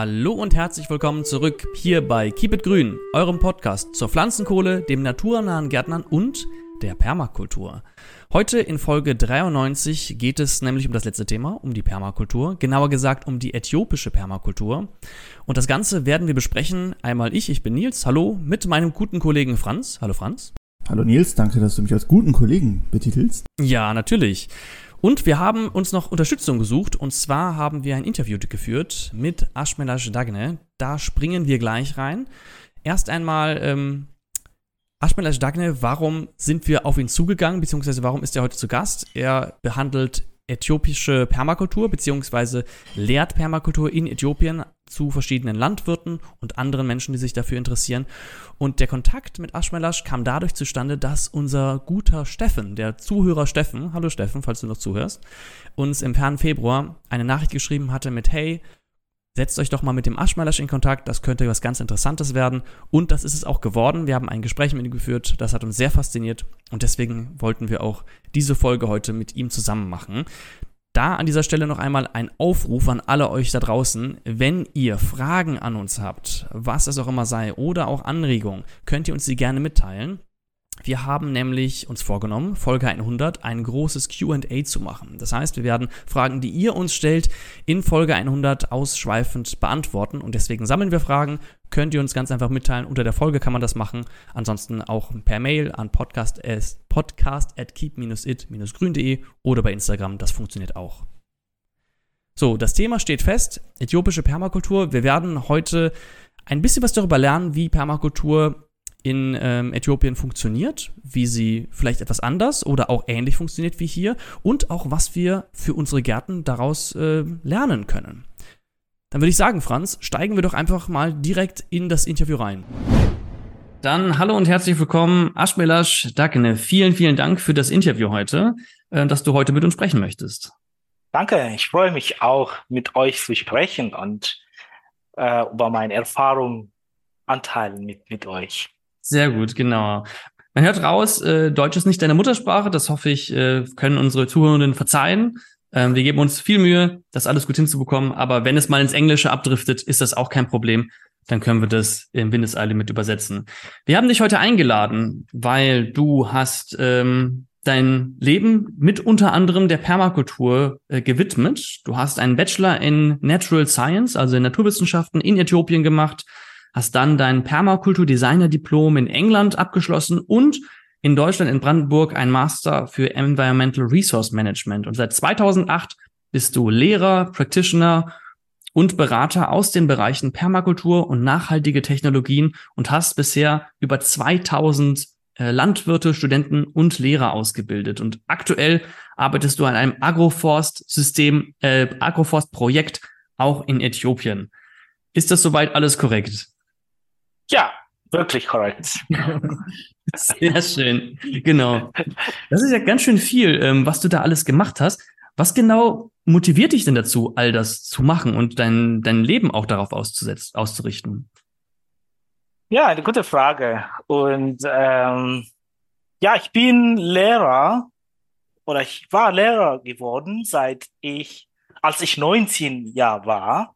Hallo und herzlich willkommen zurück hier bei Keep It Grün, eurem Podcast zur Pflanzenkohle, dem naturnahen Gärtnern und der Permakultur. Heute in Folge 93 geht es nämlich um das letzte Thema, um die Permakultur, genauer gesagt um die äthiopische Permakultur. Und das Ganze werden wir besprechen. Einmal ich, ich bin Nils, hallo, mit meinem guten Kollegen Franz. Hallo Franz. Hallo Nils, danke, dass du mich als guten Kollegen betitelst. Ja, natürlich. Und wir haben uns noch Unterstützung gesucht und zwar haben wir ein Interview geführt mit Ashmelash Dagne. Da springen wir gleich rein. Erst einmal, ähm, Ashmelash Dagne, warum sind wir auf ihn zugegangen, beziehungsweise warum ist er heute zu Gast? Er behandelt äthiopische Permakultur beziehungsweise lehrt Permakultur in Äthiopien zu verschiedenen Landwirten und anderen Menschen, die sich dafür interessieren. Und der Kontakt mit Ashmelash kam dadurch zustande, dass unser guter Steffen, der Zuhörer Steffen, hallo Steffen, falls du noch zuhörst, uns im fernen Februar eine Nachricht geschrieben hatte mit Hey, setzt euch doch mal mit dem Aschmalasch in Kontakt, das könnte was ganz Interessantes werden. Und das ist es auch geworden. Wir haben ein Gespräch mit ihm geführt, das hat uns sehr fasziniert und deswegen wollten wir auch diese Folge heute mit ihm zusammen machen. Da an dieser Stelle noch einmal ein Aufruf an alle euch da draußen. Wenn ihr Fragen an uns habt, was es auch immer sei, oder auch Anregungen, könnt ihr uns die gerne mitteilen. Wir haben nämlich uns vorgenommen, Folge 100 ein großes QA zu machen. Das heißt, wir werden Fragen, die ihr uns stellt, in Folge 100 ausschweifend beantworten. Und deswegen sammeln wir Fragen. Könnt ihr uns ganz einfach mitteilen. Unter der Folge kann man das machen. Ansonsten auch per Mail an podcast, podcast at keep-it-grün.de oder bei Instagram. Das funktioniert auch. So, das Thema steht fest. Äthiopische Permakultur. Wir werden heute ein bisschen was darüber lernen, wie Permakultur in ähm, Äthiopien funktioniert, wie sie vielleicht etwas anders oder auch ähnlich funktioniert wie hier und auch was wir für unsere Gärten daraus äh, lernen können. Dann würde ich sagen, Franz, steigen wir doch einfach mal direkt in das Interview rein. Dann hallo und herzlich willkommen, Ashmelash Dakene. Vielen, vielen Dank für das Interview heute, äh, dass du heute mit uns sprechen möchtest. Danke, ich freue mich auch, mit euch zu sprechen und äh, über meine Erfahrungen anteilen mit, mit euch. Sehr gut, genau. Man hört raus, äh, Deutsch ist nicht deine Muttersprache. Das hoffe ich, äh, können unsere Zuhörenden verzeihen. Ähm, wir geben uns viel Mühe, das alles gut hinzubekommen. Aber wenn es mal ins Englische abdriftet, ist das auch kein Problem. Dann können wir das im Windeseile mit übersetzen. Wir haben dich heute eingeladen, weil du hast ähm, dein Leben mit unter anderem der Permakultur äh, gewidmet. Du hast einen Bachelor in Natural Science, also in Naturwissenschaften in Äthiopien gemacht hast dann dein Permakultur-Designer-Diplom in England abgeschlossen und in Deutschland, in Brandenburg, ein Master für Environmental Resource Management. Und seit 2008 bist du Lehrer, Practitioner und Berater aus den Bereichen Permakultur und nachhaltige Technologien und hast bisher über 2000 äh, Landwirte, Studenten und Lehrer ausgebildet. Und aktuell arbeitest du an einem Agroforst-System, äh, Agroforst-Projekt auch in Äthiopien. Ist das soweit alles korrekt? Ja, wirklich korrekt. Sehr schön. Genau. Das ist ja ganz schön viel, ähm, was du da alles gemacht hast. Was genau motiviert dich denn dazu, all das zu machen und dein, dein Leben auch darauf auszusetzen, auszurichten? Ja, eine gute Frage. Und ähm, ja, ich bin Lehrer oder ich war Lehrer geworden, seit ich, als ich 19 Jahre war.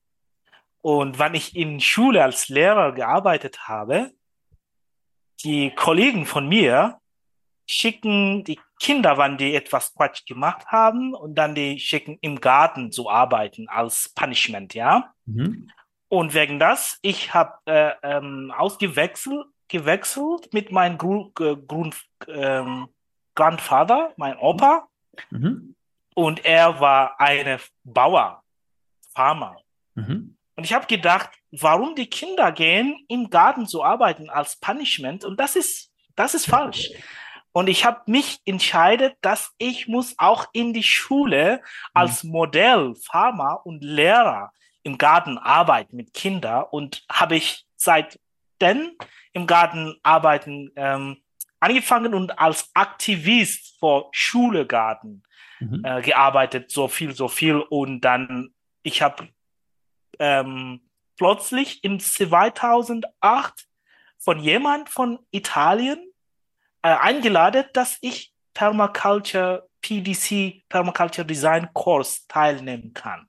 Und wenn ich in Schule als Lehrer gearbeitet habe, die Kollegen von mir schicken die Kinder, wenn die etwas Quatsch gemacht haben, und dann die schicken im Garten zu arbeiten als Punishment, ja. Mhm. Und wegen das, ich habe äh, ähm, ausgewechselt gewechselt mit meinem Gru äh, Grund, ähm, Grandfather, mein Opa. Mhm. Und er war eine Bauer, Farmer. Mhm. Und ich habe gedacht, warum die Kinder gehen, im Garten zu arbeiten als Punishment? Und das ist, das ist falsch. Und ich habe mich entscheidet, dass ich muss auch in die Schule als mhm. Modell, Farmer und Lehrer im Garten arbeiten mit Kindern. Und habe ich seitdem im Garten arbeiten ähm, angefangen und als Aktivist vor Schulegarten mhm. äh, gearbeitet, so viel, so viel. Und dann, ich habe ähm, plötzlich in 2008 von jemand von Italien äh, eingeladen, dass ich Permaculture PDC Permaculture Design Kurs teilnehmen kann.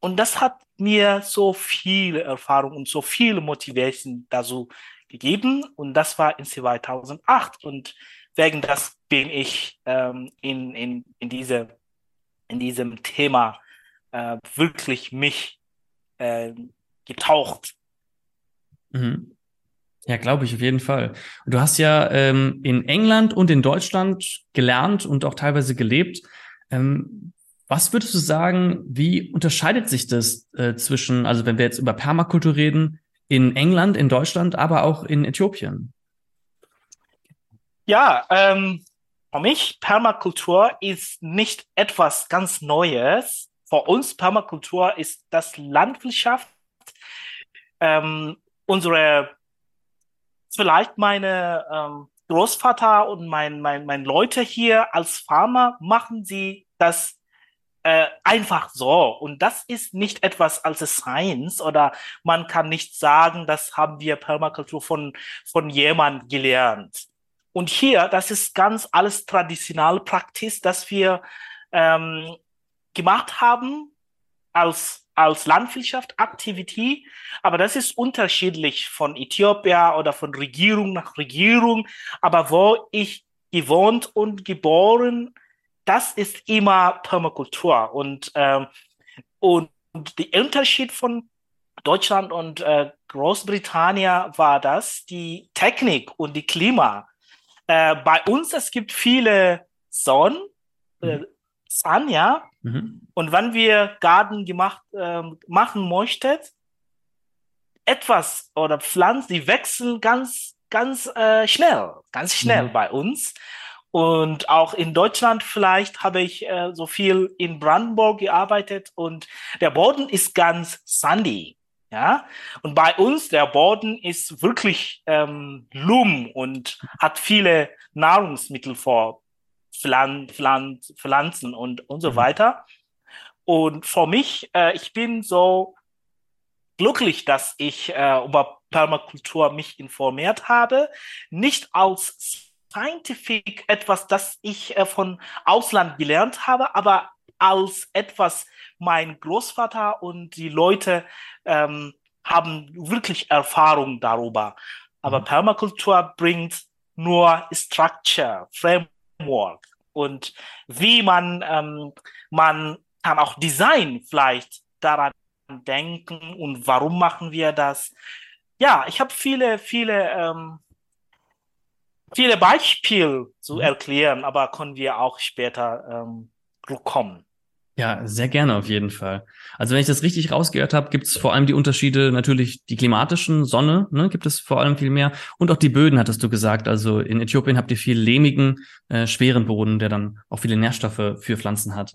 und das hat mir so viel Erfahrung und so viel Motivation dazu gegeben. Und das war in 2008. Und wegen das bin ich ähm, in, in, in, diese, in diesem Thema äh, wirklich mich äh, getaucht. Mhm. Ja, glaube ich auf jeden Fall. Und du hast ja ähm, in England und in Deutschland gelernt und auch teilweise gelebt. Ähm, was würdest du sagen, wie unterscheidet sich das äh, zwischen, also wenn wir jetzt über Permakultur reden, in England, in Deutschland, aber auch in Äthiopien? Ja, ähm, für mich Permakultur ist nicht etwas ganz Neues. Für uns Permakultur ist das Landwirtschaft. Ähm, unsere, vielleicht meine ähm, Großvater und mein, mein, mein Leute hier als Farmer machen sie das äh, einfach so. Und das ist nicht etwas als Science oder man kann nicht sagen, das haben wir Permakultur von, von jemand gelernt. Und hier, das ist ganz alles traditionell Praxis, dass wir ähm, gemacht haben als, als Landwirtschaft, Aktivität. Aber das ist unterschiedlich von Äthiopien oder von Regierung nach Regierung. Aber wo ich gewohnt und geboren das ist immer Permakultur. Und, ähm, und der Unterschied von Deutschland und äh, Großbritannien war das, die Technik und die Klima. Äh, bei uns, es gibt viele Sonne, äh, mhm. Sun, ja. Mhm. Und wenn wir Garten gemacht, äh, machen möchten, etwas oder Pflanzen, die wechseln ganz, ganz äh, schnell, ganz schnell mhm. bei uns. Und auch in Deutschland vielleicht habe ich äh, so viel in Brandenburg gearbeitet und der Boden ist ganz sandy. Ja, und bei uns der Boden ist wirklich ähm, Lum und hat viele Nahrungsmittel vor Pflan Pflan Pflanzen und, und so mhm. weiter. Und für mich, äh, ich bin so glücklich, dass ich äh, über Permakultur mich informiert habe, nicht als Scientific etwas, das ich äh, von Ausland gelernt habe, aber als etwas, mein Großvater und die Leute ähm, haben wirklich Erfahrung darüber. Aber mhm. Permakultur bringt nur Structure, Framework und wie man, ähm, man kann auch Design vielleicht daran denken und warum machen wir das. Ja, ich habe viele, viele ähm, viele Beispiele zu mhm. erklären, aber können wir auch später ähm, kommen. Ja, sehr gerne auf jeden Fall. Also wenn ich das richtig rausgehört habe, gibt es vor allem die Unterschiede natürlich die klimatischen, Sonne, ne, gibt es vor allem viel mehr und auch die Böden, hattest du gesagt. Also in Äthiopien habt ihr viel lehmigen, äh, schweren Boden, der dann auch viele Nährstoffe für Pflanzen hat.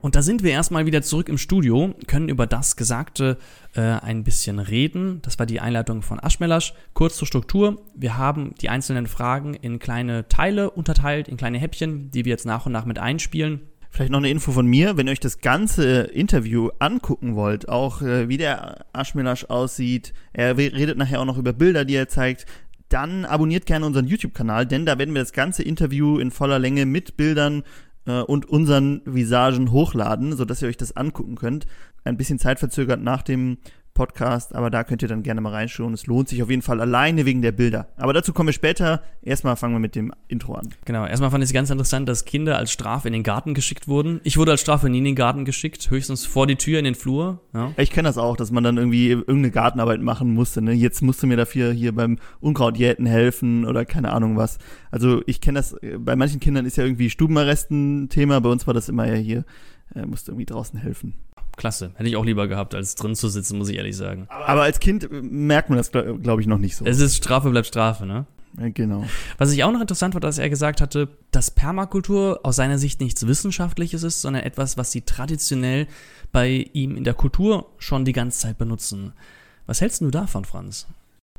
Und da sind wir erstmal wieder zurück im Studio, können über das Gesagte äh, ein bisschen reden. Das war die Einleitung von Aschmelasch. Kurz zur Struktur. Wir haben die einzelnen Fragen in kleine Teile unterteilt, in kleine Häppchen, die wir jetzt nach und nach mit einspielen. Vielleicht noch eine Info von mir, wenn ihr euch das ganze Interview angucken wollt, auch äh, wie der Aschmelasch aussieht, er redet nachher auch noch über Bilder, die er zeigt, dann abonniert gerne unseren YouTube-Kanal, denn da werden wir das ganze Interview in voller Länge mit Bildern äh, und unseren Visagen hochladen, sodass ihr euch das angucken könnt. Ein bisschen zeitverzögert nach dem Podcast, aber da könnt ihr dann gerne mal reinschauen. Es lohnt sich auf jeden Fall alleine wegen der Bilder. Aber dazu kommen wir später. Erstmal fangen wir mit dem Intro an. Genau, erstmal fand ich es ganz interessant, dass Kinder als Strafe in den Garten geschickt wurden. Ich wurde als Strafe nie in den Garten geschickt, höchstens vor die Tür in den Flur. Ja. Ich kenne das auch, dass man dann irgendwie irgendeine Gartenarbeit machen musste. Ne? Jetzt musst du mir dafür hier beim Unkrautjäten helfen oder keine Ahnung was. Also ich kenne das, bei manchen Kindern ist ja irgendwie Stubenarrest ein Thema, bei uns war das immer ja hier, äh, musste irgendwie draußen helfen klasse. Hätte ich auch lieber gehabt, als drin zu sitzen, muss ich ehrlich sagen. Aber als Kind merkt man das, glaube ich, noch nicht so. Es ist Strafe bleibt Strafe, ne? Genau. Was ich auch noch interessant war, dass er gesagt hatte, dass Permakultur aus seiner Sicht nichts Wissenschaftliches ist, sondern etwas, was sie traditionell bei ihm in der Kultur schon die ganze Zeit benutzen. Was hältst du davon, Franz?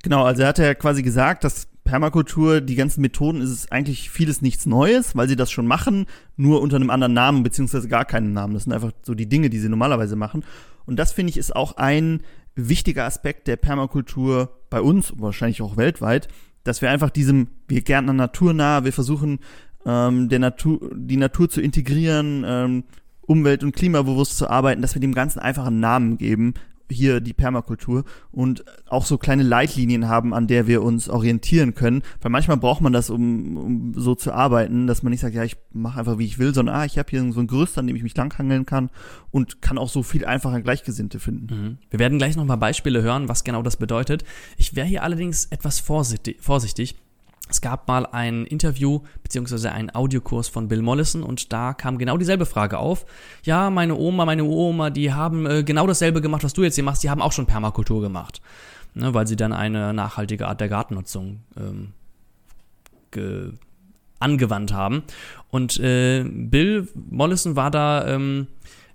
Genau, also er hat ja quasi gesagt, dass Permakultur, die ganzen Methoden, ist es eigentlich vieles nichts Neues, weil sie das schon machen, nur unter einem anderen Namen, beziehungsweise gar keinen Namen. Das sind einfach so die Dinge, die sie normalerweise machen. Und das finde ich ist auch ein wichtiger Aspekt der Permakultur bei uns, wahrscheinlich auch weltweit, dass wir einfach diesem, wir gärtnern naturnah, wir versuchen ähm, der Natur, die Natur zu integrieren, ähm, umwelt- und klimabewusst zu arbeiten, dass wir dem Ganzen einfach einen Namen geben hier die Permakultur und auch so kleine Leitlinien haben, an der wir uns orientieren können. Weil manchmal braucht man das, um, um so zu arbeiten, dass man nicht sagt, ja, ich mache einfach, wie ich will, sondern ah, ich habe hier so ein Gerüst, an dem ich mich langhangeln kann und kann auch so viel einfacher Gleichgesinnte finden. Mhm. Wir werden gleich noch mal Beispiele hören, was genau das bedeutet. Ich wäre hier allerdings etwas vorsichtig, vorsichtig es gab mal ein Interview beziehungsweise einen Audiokurs von Bill Mollison und da kam genau dieselbe Frage auf. Ja, meine Oma, meine Oma, die haben äh, genau dasselbe gemacht, was du jetzt hier machst. Die haben auch schon Permakultur gemacht, ne, weil sie dann eine nachhaltige Art der Gartennutzung ähm, angewandt haben. Und äh, Bill Mollison war da ähm,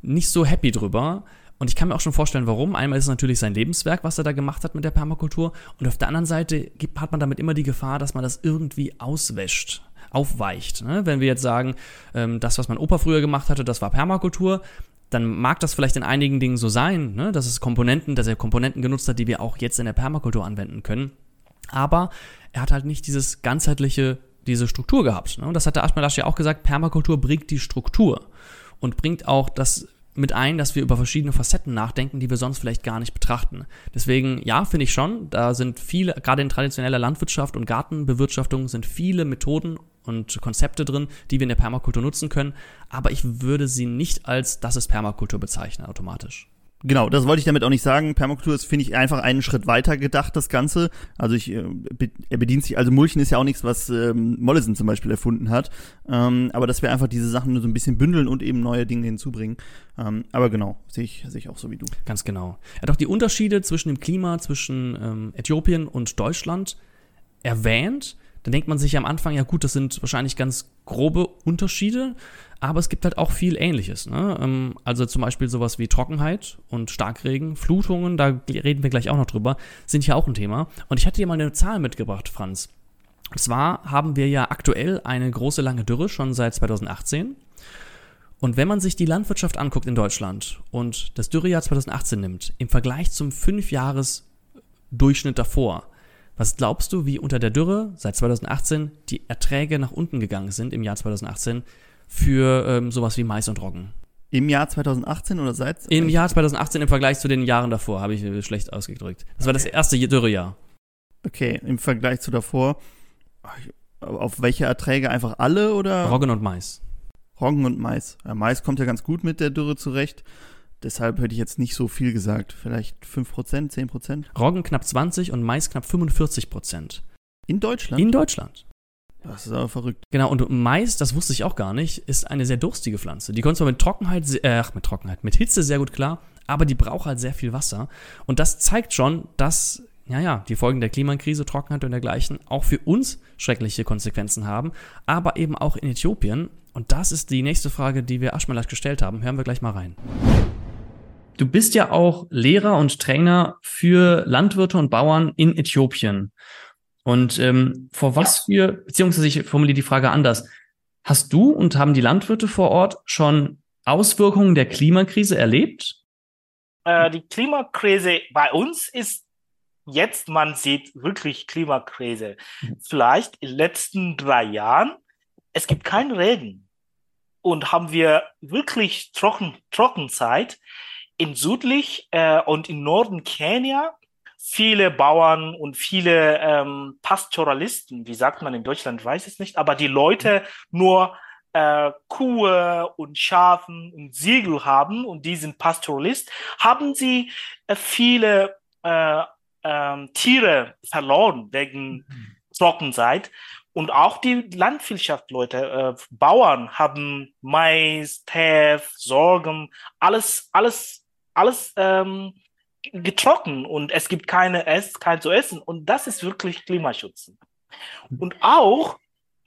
nicht so happy drüber und ich kann mir auch schon vorstellen, warum. Einmal ist es natürlich sein Lebenswerk, was er da gemacht hat mit der Permakultur. Und auf der anderen Seite hat man damit immer die Gefahr, dass man das irgendwie auswäscht, aufweicht. Ne? Wenn wir jetzt sagen, ähm, das, was mein Opa früher gemacht hatte, das war Permakultur, dann mag das vielleicht in einigen Dingen so sein, ne? dass es Komponenten, dass er Komponenten genutzt hat, die wir auch jetzt in der Permakultur anwenden können. Aber er hat halt nicht dieses ganzheitliche, diese Struktur gehabt. Ne? Und das hat der Ashmelash ja auch gesagt, Permakultur bringt die Struktur und bringt auch das mit ein, dass wir über verschiedene Facetten nachdenken, die wir sonst vielleicht gar nicht betrachten. Deswegen, ja, finde ich schon, da sind viele, gerade in traditioneller Landwirtschaft und Gartenbewirtschaftung sind viele Methoden und Konzepte drin, die wir in der Permakultur nutzen können, aber ich würde sie nicht als das ist Permakultur bezeichnen automatisch. Genau, das wollte ich damit auch nicht sagen. Permakultur ist, finde ich, einfach einen Schritt weiter gedacht, das Ganze. Also ich, äh, er bedient sich, also Mulchen ist ja auch nichts, was ähm, Mollison zum Beispiel erfunden hat. Ähm, aber dass wir einfach diese Sachen nur so ein bisschen bündeln und eben neue Dinge hinzubringen. Ähm, aber genau, sehe ich, sehe ich auch so wie du. Ganz genau. Er hat auch die Unterschiede zwischen dem Klima zwischen ähm, Äthiopien und Deutschland erwähnt. Da denkt man sich am Anfang, ja gut, das sind wahrscheinlich ganz grobe Unterschiede, aber es gibt halt auch viel Ähnliches. Ne? Ähm, also zum Beispiel sowas wie Trockenheit und Starkregen, Flutungen, da reden wir gleich auch noch drüber, sind ja auch ein Thema. Und ich hatte dir mal eine Zahl mitgebracht, Franz. Und zwar haben wir ja aktuell eine große lange Dürre schon seit 2018. Und wenn man sich die Landwirtschaft anguckt in Deutschland und das Dürrejahr 2018 nimmt, im Vergleich zum Fünfjahresdurchschnitt davor, was glaubst du, wie unter der Dürre seit 2018 die Erträge nach unten gegangen sind im Jahr 2018 für ähm, sowas wie Mais und Roggen. Im Jahr 2018 oder seit? Im Jahr 2018 im Vergleich zu den Jahren davor, habe ich äh, schlecht ausgedrückt. Das okay. war das erste Dürrejahr. Okay, im Vergleich zu davor. Auf welche Erträge? Einfach alle oder? Roggen und Mais. Roggen und Mais. Ja, Mais kommt ja ganz gut mit der Dürre zurecht. Deshalb hätte ich jetzt nicht so viel gesagt. Vielleicht 5%, 10%? Roggen knapp 20 und Mais knapp 45%. In Deutschland? In Deutschland. Das ist aber verrückt. Genau, und Mais, das wusste ich auch gar nicht, ist eine sehr durstige Pflanze. Die kommt zwar mit Trockenheit, äh, mit Trockenheit, mit Hitze sehr gut klar, aber die braucht halt sehr viel Wasser. Und das zeigt schon, dass, ja, ja, die Folgen der Klimakrise, Trockenheit und dergleichen auch für uns schreckliche Konsequenzen haben, aber eben auch in Äthiopien. Und das ist die nächste Frage, die wir Aschmalat gestellt haben. Hören wir gleich mal rein. Du bist ja auch Lehrer und Trainer für Landwirte und Bauern in Äthiopien. Und ähm, vor was für, beziehungsweise ich formuliere die Frage anders. Hast du und haben die Landwirte vor Ort schon Auswirkungen der Klimakrise erlebt? Äh, die Klimakrise bei uns ist jetzt, man sieht wirklich Klimakrise. Vielleicht in den letzten drei Jahren, es gibt keinen Regen. Und haben wir wirklich Trocken, Trockenzeit in südlich äh, und im Norden Kenia viele Bauern und viele ähm, Pastoralisten, wie sagt man in Deutschland, weiß es nicht, aber die Leute nur äh, Kuhe und Schafen und Siegel haben und die sind Pastoralist, haben sie äh, viele äh, äh, Tiere verloren wegen mhm. Trockenzeit. Und auch die Landwirtschaftleute, äh, Bauern haben Mais, Teff, Sorgen, alles, alles, alles ähm, getrocknet und es gibt keine Ess, kein zu essen. Und das ist wirklich Klimaschutz. Und auch,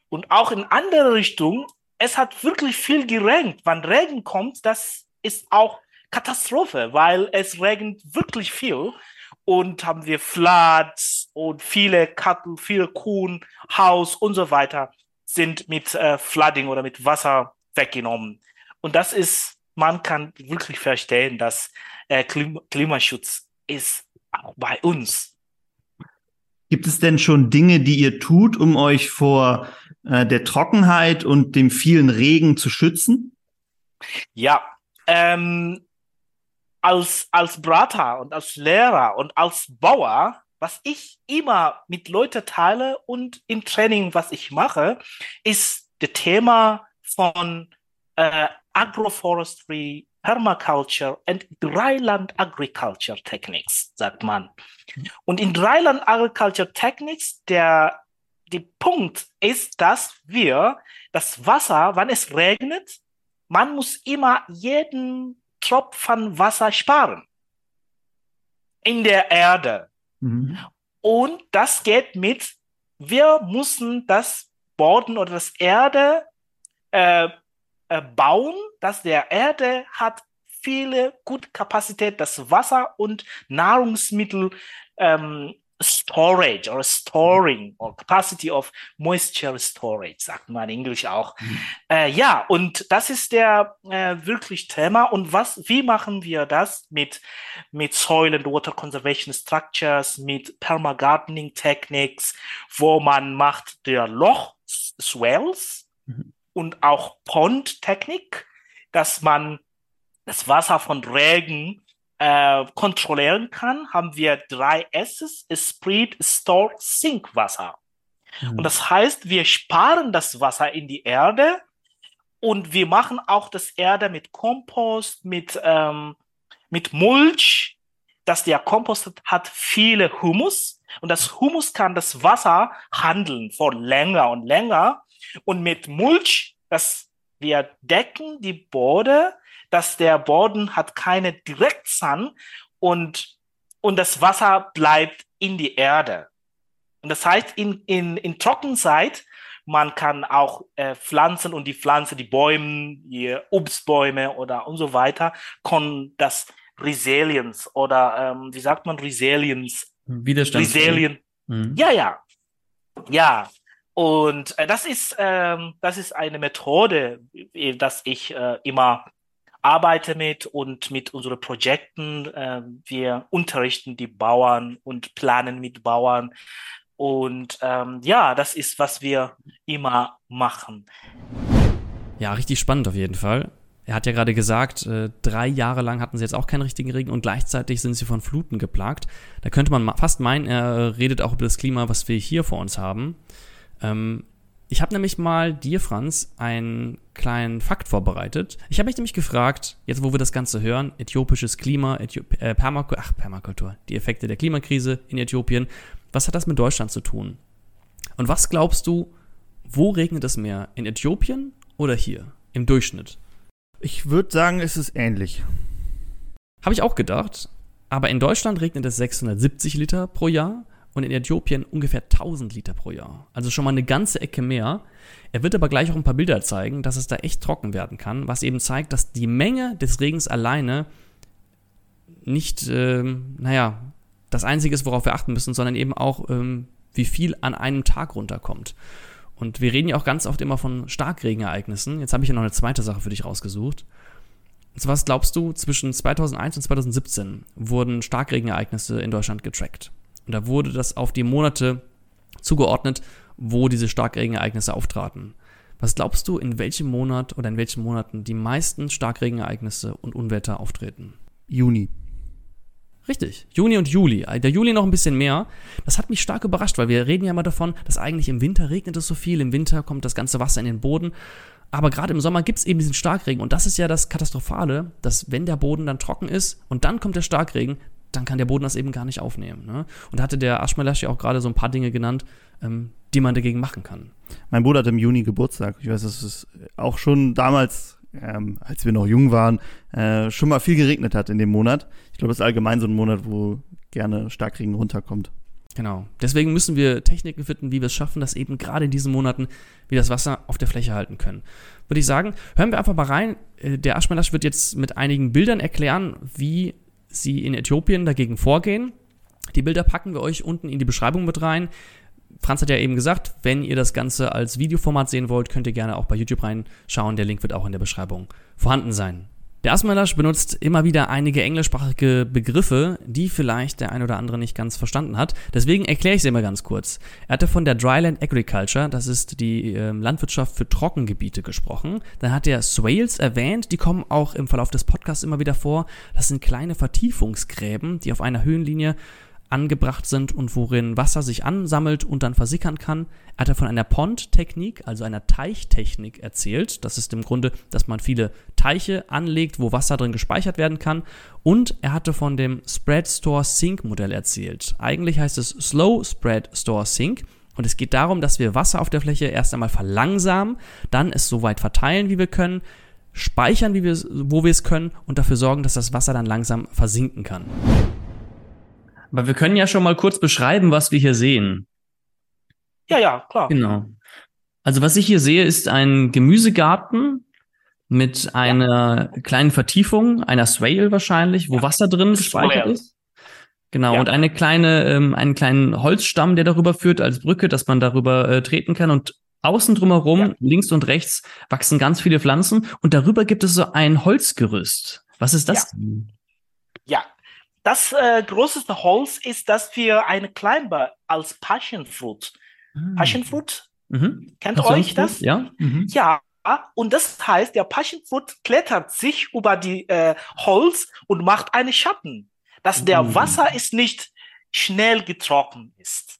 und auch in andere Richtungen, es hat wirklich viel geregnet. Wenn Regen kommt, das ist auch Katastrophe, weil es regnet wirklich viel. Und haben wir Floods und viele Katten, viele Kuhn, Haus und so weiter sind mit äh, Flooding oder mit Wasser weggenommen. Und das ist, man kann wirklich verstehen, dass äh, Klimaschutz ist auch bei uns. Gibt es denn schon Dinge, die ihr tut, um euch vor äh, der Trockenheit und dem vielen Regen zu schützen? Ja, ähm, als, als Brater und als Lehrer und als Bauer, was ich immer mit Leuten teile und im Training, was ich mache, ist das Thema von äh, Agroforestry, Permaculture and Dryland Agriculture Techniques, sagt man. Und in Dryland Agriculture Techniques, der, der Punkt ist, dass wir das Wasser, wenn es regnet, man muss immer jeden Tropfen Wasser sparen in der Erde. Mhm. Und das geht mit, wir müssen das Boden oder das Erde äh, äh, bauen, dass der Erde hat viele gute Kapazität, das Wasser und Nahrungsmittel ähm, Storage oder Storing or Capacity of Moisture Storage, sagt man in Englisch auch. Mhm. Äh, ja, und das ist der äh, wirklich Thema. Und was, wie machen wir das mit, mit Soil and Water Conservation Structures, mit Permagardening Techniques, wo man macht der Loch Swells mhm. Und auch Pond Technik, dass man das Wasser von Regen äh, kontrollieren kann, haben wir drei S's, Spread, Store, Sink Wasser. Mhm. Und das heißt, wir sparen das Wasser in die Erde und wir machen auch das Erde mit Kompost, mit, ähm, mit Mulch, dass der Kompost hat viele Humus und das Humus kann das Wasser handeln von länger und länger und mit Mulch, dass wir decken die Bode dass der Boden hat keine Direktsun und, und das Wasser bleibt in die Erde. Und das heißt, in, in, in Trockenzeit, man kann auch äh, Pflanzen und die Pflanze, die Bäume, die Obstbäume oder und so weiter, können das Resilience oder ähm, wie sagt man Resilience? Widerstand. Resilient. Mhm. Ja, ja. Ja. Und äh, das ist ähm, das ist eine Methode, dass ich äh, immer arbeite mit und mit unseren Projekten. Äh, wir unterrichten die Bauern und planen mit Bauern. Und ähm, ja, das ist, was wir immer machen. Ja, richtig spannend auf jeden Fall. Er hat ja gerade gesagt, äh, drei Jahre lang hatten sie jetzt auch keinen richtigen Regen und gleichzeitig sind sie von Fluten geplagt. Da könnte man fast meinen, er redet auch über das Klima, was wir hier vor uns haben. Ähm, ich habe nämlich mal dir, Franz, einen kleinen Fakt vorbereitet. Ich habe mich nämlich gefragt, jetzt wo wir das Ganze hören, äthiopisches Klima, Äthiop äh, Permak ach, Permakultur, die Effekte der Klimakrise in Äthiopien, was hat das mit Deutschland zu tun? Und was glaubst du, wo regnet es mehr? In Äthiopien oder hier? Im Durchschnitt? Ich würde sagen, es ist ähnlich. Habe ich auch gedacht. Aber in Deutschland regnet es 670 Liter pro Jahr und in Äthiopien ungefähr 1000 Liter pro Jahr. Also schon mal eine ganze Ecke mehr. Er wird aber gleich auch ein paar Bilder zeigen, dass es da echt trocken werden kann, was eben zeigt, dass die Menge des Regens alleine nicht, ähm, naja, das Einzige ist, worauf wir achten müssen, sondern eben auch, ähm, wie viel an einem Tag runterkommt. Und wir reden ja auch ganz oft immer von Starkregenereignissen. Jetzt habe ich ja noch eine zweite Sache für dich rausgesucht. Und was glaubst du, zwischen 2001 und 2017 wurden Starkregenereignisse in Deutschland getrackt? Und da wurde das auf die Monate zugeordnet, wo diese Starkregenereignisse auftraten. Was glaubst du, in welchem Monat oder in welchen Monaten die meisten Starkregenereignisse und Unwetter auftreten? Juni. Richtig, Juni und Juli. Der Juli noch ein bisschen mehr. Das hat mich stark überrascht, weil wir reden ja immer davon, dass eigentlich im Winter regnet es so viel, im Winter kommt das ganze Wasser in den Boden. Aber gerade im Sommer gibt es eben diesen Starkregen. Und das ist ja das Katastrophale, dass wenn der Boden dann trocken ist und dann kommt der Starkregen, dann kann der Boden das eben gar nicht aufnehmen. Ne? Und da hatte der Aschmelasch ja auch gerade so ein paar Dinge genannt, ähm, die man dagegen machen kann. Mein Bruder hat im Juni Geburtstag. Ich weiß, dass es auch schon damals, ähm, als wir noch jung waren, äh, schon mal viel geregnet hat in dem Monat. Ich glaube, das ist allgemein so ein Monat, wo gerne Starkregen runterkommt. Genau. Deswegen müssen wir Techniken finden, wie wir es schaffen, dass eben gerade in diesen Monaten wir das Wasser auf der Fläche halten können. Würde ich sagen, hören wir einfach mal rein. Äh, der Aschmelasch wird jetzt mit einigen Bildern erklären, wie sie in Äthiopien dagegen vorgehen. Die Bilder packen wir euch unten in die Beschreibung mit rein. Franz hat ja eben gesagt, wenn ihr das Ganze als Videoformat sehen wollt, könnt ihr gerne auch bei YouTube reinschauen. Der Link wird auch in der Beschreibung vorhanden sein. Der Asmelasch benutzt immer wieder einige englischsprachige Begriffe, die vielleicht der ein oder andere nicht ganz verstanden hat. Deswegen erkläre ich sie immer ganz kurz. Er hatte von der Dryland Agriculture, das ist die äh, Landwirtschaft für Trockengebiete, gesprochen. Dann hat er Swales erwähnt, die kommen auch im Verlauf des Podcasts immer wieder vor. Das sind kleine Vertiefungsgräben, die auf einer Höhenlinie angebracht sind und worin Wasser sich ansammelt und dann versickern kann. Er hat von einer Pond-Technik, also einer Teichtechnik erzählt. Das ist im Grunde, dass man viele Teiche anlegt, wo Wasser drin gespeichert werden kann. Und er hatte von dem Spread Store Sink Modell erzählt. Eigentlich heißt es Slow Spread Store Sink. Und es geht darum, dass wir Wasser auf der Fläche erst einmal verlangsamen, dann es so weit verteilen, wie wir können, speichern, wie wir, wo wir es können und dafür sorgen, dass das Wasser dann langsam versinken kann. Aber wir können ja schon mal kurz beschreiben, was wir hier sehen. Ja, ja, klar. Genau. Also was ich hier sehe, ist ein Gemüsegarten mit einer ja. kleinen Vertiefung, einer Swale wahrscheinlich, wo ja. Wasser drin gespeichert ist. Genau, ja. und eine kleine, ähm, einen kleinen Holzstamm, der darüber führt als Brücke, dass man darüber äh, treten kann. Und außen drumherum, ja. links und rechts, wachsen ganz viele Pflanzen. Und darüber gibt es so ein Holzgerüst. Was ist das? Ja. Das äh, größte Holz ist, dass wir eine Climber als Passionfruit. Mhm. Passionfruit? Mhm. Kennt Passion euch das? Ja. Mhm. Ja. Und das heißt, der Passionfruit klettert sich über die äh, Holz und macht einen Schatten, dass der mhm. Wasser ist nicht schnell getrocknet ist.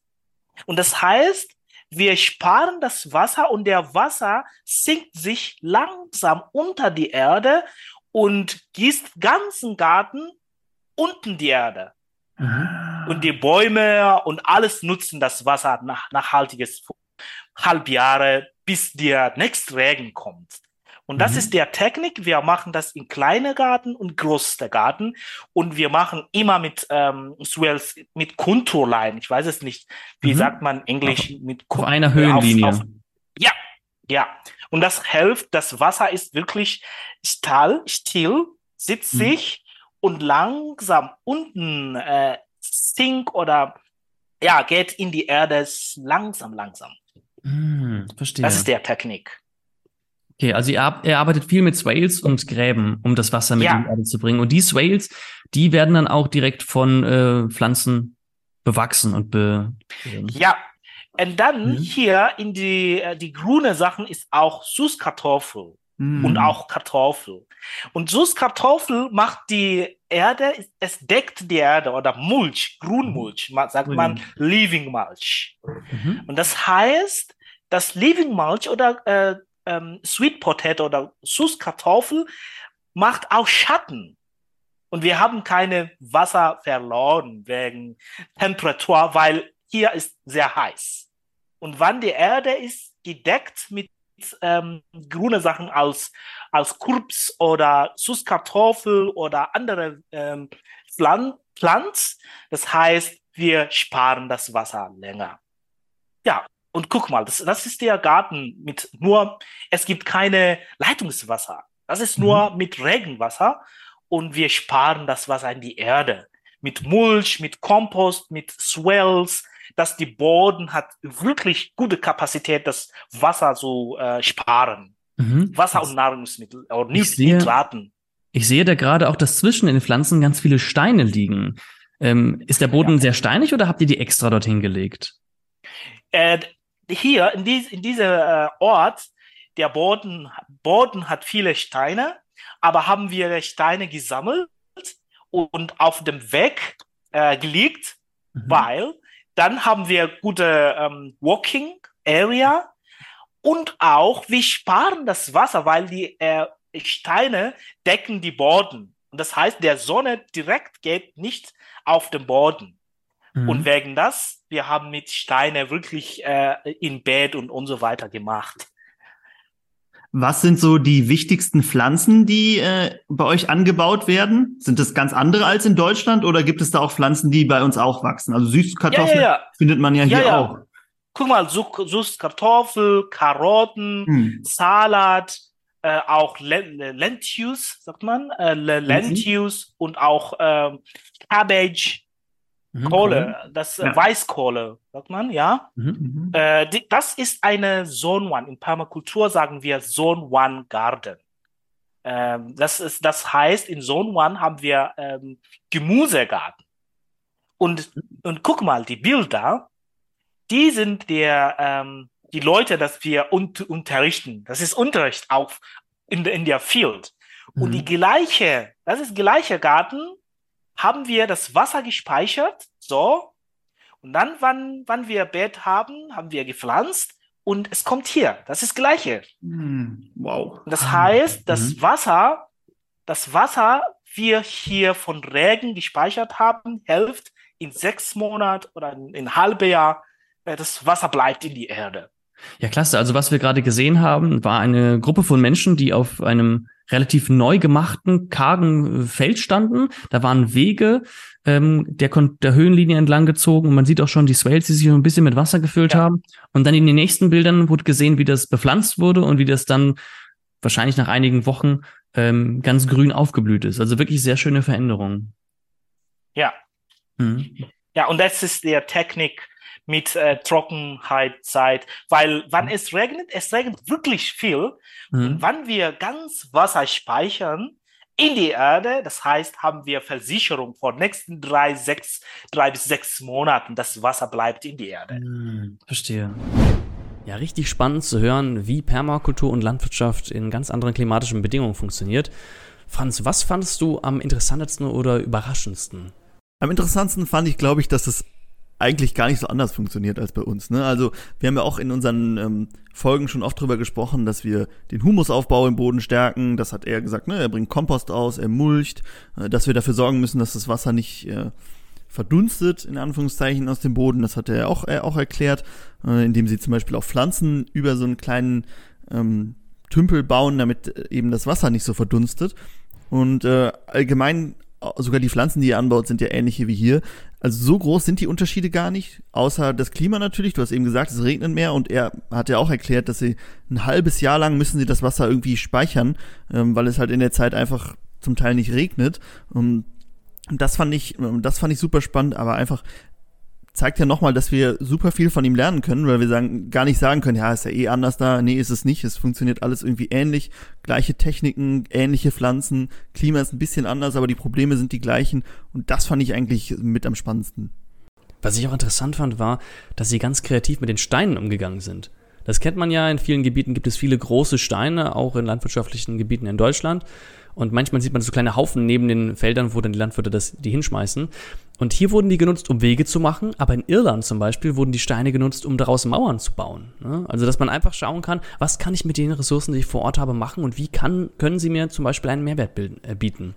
Und das heißt, wir sparen das Wasser und der Wasser sinkt sich langsam unter die Erde und gießt ganzen Garten unten die Erde. Mhm. Und die Bäume und alles nutzen das Wasser nach nachhaltiges Halbjahre, bis der nächste Regen kommt. Und das mhm. ist der Technik. Wir machen das in kleine Garten und große Garten. Und wir machen immer mit ähm, Swells, mit Konturlein. Ich weiß es nicht. Wie mhm. sagt man Englisch? Auf, mit auf einer Höhenlinie. Auf, auf, ja, ja. Und das hilft. Das Wasser ist wirklich still, still, sitzt mhm. Und langsam unten äh, sinkt oder ja, geht in die Erde langsam, langsam. Hm, verstehe. Das ist der Technik. Okay, also er, er arbeitet viel mit Swales und Gräben, um das Wasser mit ja. in die Erde zu bringen. Und die Swales, die werden dann auch direkt von äh, Pflanzen bewachsen und be. Ja, und dann mhm. hier in die, äh, die grüne Sachen ist auch Süßkartoffel mm. und auch Kartoffel. Und Süßkartoffel macht die Erde, es deckt die Erde oder Mulch, Grünmulch, sagt mhm. man Living Mulch. Mhm. Und das heißt, das Living Mulch oder äh, ähm, Sweet Potato oder Süßkartoffel macht auch Schatten. Und wir haben keine Wasser verloren wegen Temperatur, weil hier ist sehr heiß. Und wann die Erde ist gedeckt mit ähm, grüne Sachen als, als Kurps oder Süßkartoffel oder andere ähm, Pflan Pflanz. Das heißt, wir sparen das Wasser länger. Ja, und guck mal, das, das ist der Garten mit nur, es gibt keine Leitungswasser. Das ist nur mhm. mit Regenwasser und wir sparen das Wasser in die Erde. Mit Mulch, mit Kompost, mit Swells, dass die Boden hat wirklich gute Kapazität, das Wasser zu äh, sparen. Mhm. Wasser und Nahrungsmittel oder nicht Nitraten. Ich sehe da gerade auch, dass zwischen den Pflanzen ganz viele Steine liegen. Ähm, ist der Boden ja. sehr steinig oder habt ihr die extra dorthin gelegt? Äh, hier in, dies, in diesem äh, Ort, der Boden, Boden hat viele Steine, aber haben wir Steine gesammelt und auf dem Weg äh, gelegt, mhm. weil dann haben wir gute ähm, Walking Area und auch wir sparen das Wasser, weil die äh, Steine decken die Boden. Und das heißt, der Sonne direkt geht nicht auf den Boden. Mhm. Und wegen das, wir haben mit Steine wirklich äh, in Bett und und so weiter gemacht. Was sind so die wichtigsten Pflanzen, die äh, bei euch angebaut werden? Sind das ganz andere als in Deutschland oder gibt es da auch Pflanzen, die bei uns auch wachsen? Also Süßkartoffeln ja, ja, ja. findet man ja hier auch. Guck mal, Süßkartoffel, Karotten, hm. Salat, äh, auch Lentils, sagt man, äh, Lentils und auch äh, Cabbage. Mhm, Kohle, cool. das äh, ja. Weißkohle, sagt man, ja. Mhm, mhm, äh, die, das ist eine Zone One. In Permakultur sagen wir Zone One Garden. Ähm, das, ist, das heißt, in Zone One haben wir ähm, Gemüsegarten. Und, und guck mal, die Bilder, die sind der, ähm, die Leute, dass wir un unterrichten. Das ist Unterricht auf in, in der Field. Und die gleiche, das ist gleiche Garten, haben wir das Wasser gespeichert, so. Und dann, wann, wann wir Bett haben, haben wir gepflanzt und es kommt hier. Das ist gleiche. Hm, wow. Und das heißt, das Mhm. Wasser, das Wasser, wir hier von Regen gespeichert haben, hilft in sechs Monaten oder in, in halbe Jahr, äh, das Wasser bleibt in die Erde. Ja, klasse. Also was wir gerade gesehen haben, war eine Gruppe von Menschen, die auf einem relativ neu gemachten, kargen äh, Feld standen. Da waren Wege ähm, der, der Höhenlinie entlang gezogen und man sieht auch schon die Swales, die sich so ein bisschen mit Wasser gefüllt Ja. haben. Und dann in den nächsten Bildern wurde gesehen, wie das bepflanzt wurde und wie das dann wahrscheinlich nach einigen Wochen ähm, ganz grün aufgeblüht ist. Also wirklich sehr schöne Veränderungen. Ja. Mhm. Ja, und das ist der Technik mit äh, Trockenheitzeit, weil wann es regnet, es regnet wirklich viel. Mhm. Und wann wir ganz Wasser speichern in die Erde, das heißt, haben wir Versicherung vor nächsten drei, sechs, drei bis sechs Monaten, das Wasser bleibt in die Erde. Hm, verstehe. Ja, richtig spannend zu hören, wie Permakultur und Landwirtschaft in ganz anderen klimatischen Bedingungen funktioniert. Franz, was fandest du am interessantesten oder überraschendsten? Am interessantesten fand ich, glaube ich, dass es eigentlich gar nicht so anders funktioniert als bei uns. Ne? Also wir haben ja auch in unseren ähm, Folgen schon oft drüber gesprochen, dass wir den Humusaufbau im Boden stärken. Das hat er gesagt, ne? er bringt Kompost aus, er mulcht, äh, dass wir dafür sorgen müssen, dass das Wasser nicht äh, verdunstet, in Anführungszeichen, aus dem Boden. Das hat er auch, er auch erklärt, äh, indem sie zum Beispiel auch Pflanzen über so einen kleinen ähm, Tümpel bauen, damit äh, eben das Wasser nicht so verdunstet. Und äh, allgemein, äh, sogar die Pflanzen, die ihr anbaut, sind ja ähnliche wie hier. Also so groß sind die Unterschiede gar nicht, außer das Klima natürlich. Du hast eben gesagt, es regnet mehr und er hat ja auch erklärt, dass sie ein halbes Jahr lang müssen sie das Wasser irgendwie speichern, ähm, weil es halt in der Zeit einfach zum Teil nicht regnet. Und das fand ich, ähm, das fand ich super spannend, aber einfach zeigt ja nochmal, dass wir super viel von ihm lernen können, weil wir sagen, gar nicht sagen können, ja, ist ja eh anders da, nee, ist es nicht, es funktioniert alles irgendwie ähnlich, gleiche Techniken, ähnliche Pflanzen, Klima ist ein bisschen anders, aber die Probleme sind die gleichen und das fand ich eigentlich mit am spannendsten. Was ich auch interessant fand, war, dass sie ganz kreativ mit den Steinen umgegangen sind. Das kennt man ja, in vielen Gebieten gibt es viele große Steine, auch in landwirtschaftlichen Gebieten in Deutschland. Und manchmal sieht man so kleine Haufen neben den Feldern, wo dann die Landwirte das, die hinschmeißen. Und hier wurden die genutzt, um Wege zu machen, aber in Irland zum Beispiel wurden die Steine genutzt, um daraus Mauern zu bauen. ne? Also, dass man einfach schauen kann, was kann ich mit den Ressourcen, die ich vor Ort habe, machen und wie kann, können sie mir zum Beispiel einen Mehrwert äh, bieten.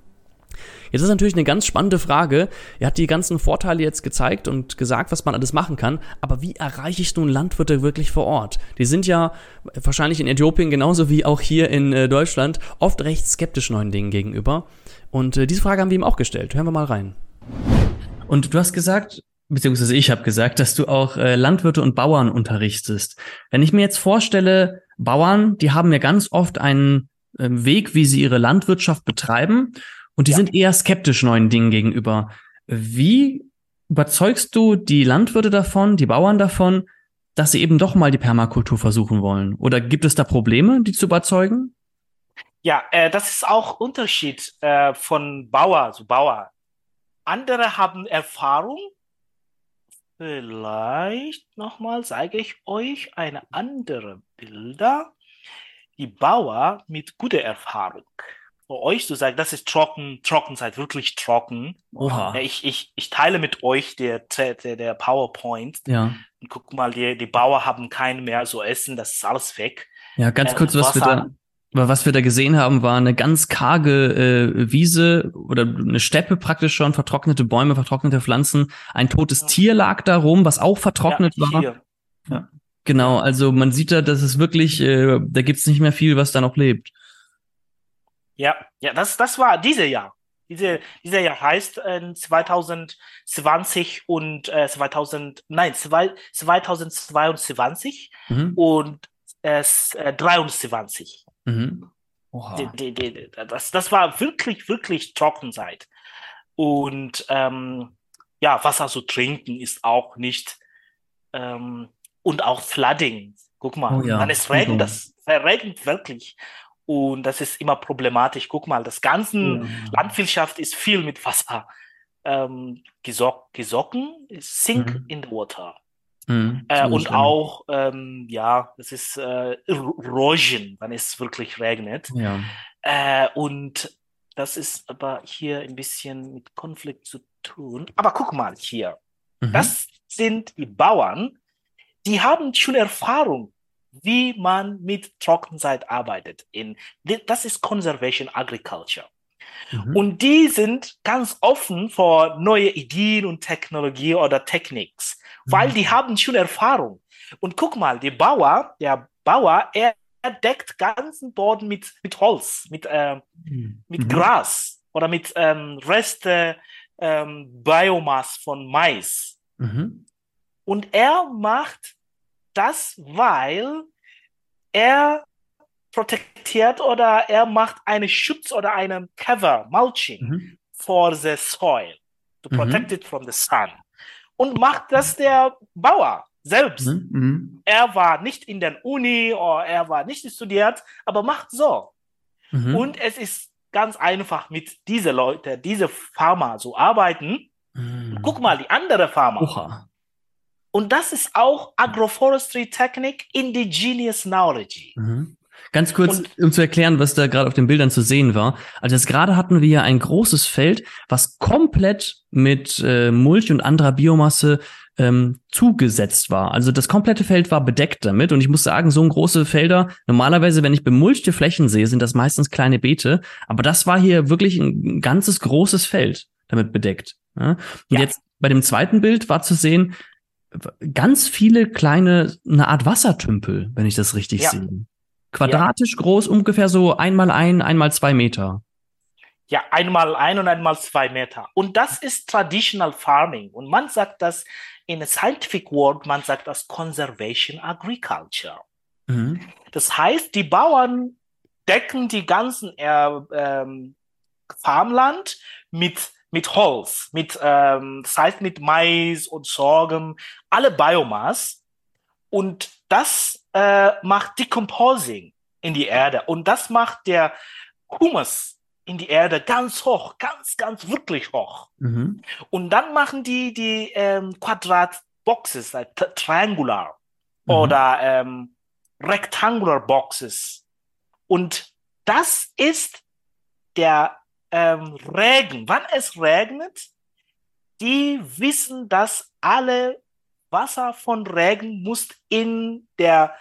Jetzt ist natürlich eine ganz spannende Frage. Er hat die ganzen Vorteile jetzt gezeigt und gesagt, was man alles machen kann. Aber wie erreiche ich nun Landwirte wirklich vor Ort? Die sind ja wahrscheinlich in Äthiopien genauso wie auch hier in äh, Deutschland oft recht skeptisch neuen Dingen gegenüber. Und äh, diese Frage haben wir ihm auch gestellt. Hören wir mal rein. Und du hast gesagt, beziehungsweise ich habe gesagt, dass du auch äh, Landwirte und Bauern unterrichtest. Wenn ich mir jetzt vorstelle, Bauern, die haben ja ganz oft einen äh, Weg, wie sie ihre Landwirtschaft betreiben. Und die Ja. sind eher skeptisch neuen Dingen gegenüber. Wie überzeugst du die Landwirte davon, die Bauern davon, dass sie eben doch mal die Permakultur versuchen wollen? Oder gibt es da Probleme, die zu überzeugen? Ja, äh, das ist auch Unterschied äh, von Bauer zu Bauer. Andere haben Erfahrung. Vielleicht nochmal zeige ich euch eine andere Bilder. Die Bauer mit guter Erfahrung. Für euch zu sagen, das ist trocken, Trockenzeit, wirklich trocken. Oha. Ich, ich, ich teile mit euch der, der, der PowerPoint. Ja. Und guck mal, die, die Bauer haben keinen mehr so Essen, das ist alles weg. Ja, ganz Äh, kurz, was wir Wasser- da, aber was wir da gesehen haben, war eine ganz karge äh, Wiese oder eine Steppe praktisch schon, vertrocknete Bäume, vertrocknete Pflanzen. Ein totes Ja. Tier lag da rum, was auch vertrocknet ja, war. hier. Genau, also man sieht da, dass es wirklich, äh, da gibt's nicht mehr viel, was da noch lebt. Ja, ja, das, das war dieses Jahr. Diese, dieser Jahr heißt äh, 2020 und äh, 2000, nein, zwei, 2022 Mhm. und äh, 23. Mhm. Oha. Die, die, die, das, das war wirklich, wirklich Trockenzeit. Und ähm, ja, Wasser zu trinken ist auch nicht ähm, und auch Flooding. Guck mal, Oh ja, wenn es regnet, das verregnet wirklich. Und das ist immer problematisch. Guck mal, das ganze Ja. Landwirtschaft ist viel mit Wasser ähm, gesock, gesocken, sink Mhm. in the water. Mhm. Äh, und auch, ähm, ja, das ist äh, Erosion, wenn es wirklich regnet. Ja. Äh, und das ist aber hier ein bisschen mit Konflikt zu tun. Aber guck mal hier, Mhm. das sind die Bauern, die haben schon Erfahrung, wie man mit Trockenzeit arbeitet. In, das ist Conservation Agriculture. Mhm. Und die sind ganz offen für neue Ideen und Technologie oder Techniks, weil Mhm. die haben schon Erfahrung. Und guck mal, der Bauer, der Bauer, er er deckt ganzen Boden mit, mit Holz, mit, äh, mit Mhm. Gras oder mit ähm, Reste ähm, Biomass von Mais. Mhm. Und er macht das, weil er protektiert oder er macht einen Schutz oder einen Cover, Mulching Mhm. for the soil, to Mhm. protect it from the sun. Und macht das der Bauer selbst. Mhm. Mhm. Er war nicht in der Uni oder er war nicht studiert, aber macht so. Mhm. Und es ist ganz einfach mit diese Leute, diese Farmer zu arbeiten. Mhm. Guck mal, die andere Farmer. Oha. Und das ist auch Agroforestry Technik, Indigenous Knowledge. Mhm. Ganz kurz, Und- um zu erklären, was da gerade auf den Bildern zu sehen war. Also jetzt gerade hatten wir ja ein großes Feld, was komplett mit äh, Mulch und anderer Biomasse ähm, zugesetzt war. Also das komplette Feld war bedeckt damit. Und ich muss sagen, so große Felder, normalerweise, wenn ich bemulchte Flächen sehe, sind das meistens kleine Beete. Aber das war hier wirklich ein ganzes großes Feld damit bedeckt. Ja? Und Ja. jetzt bei dem zweiten Bild war zu sehen, ganz viele kleine, eine Art Wassertümpel, wenn ich das richtig Ja. sehe. Quadratisch groß, ungefähr so einmal ein, einmal zwei Meter. Ja, einmal ein und einmal zwei Meter. Und das ist Traditional Farming. Und man sagt das in a scientific word, man sagt das Conservation Agriculture. Mhm. Das heißt, die Bauern decken die ganzen äh, ähm, Farmland mit, mit Holz, mit, ähm, das heißt mit Mais und Sorgen, alle Biomass. Und das äh, macht Decomposing in die Erde. Und das macht der Humus in die Erde ganz hoch, ganz, ganz wirklich hoch. Mhm. Und dann machen die die ähm, Quadratboxes, like t- Triangular Mhm. oder ähm, Rectangular Boxes. Und das ist der ähm, Regen. Wann es regnet, die wissen, dass alle Wasser von Regen muss in der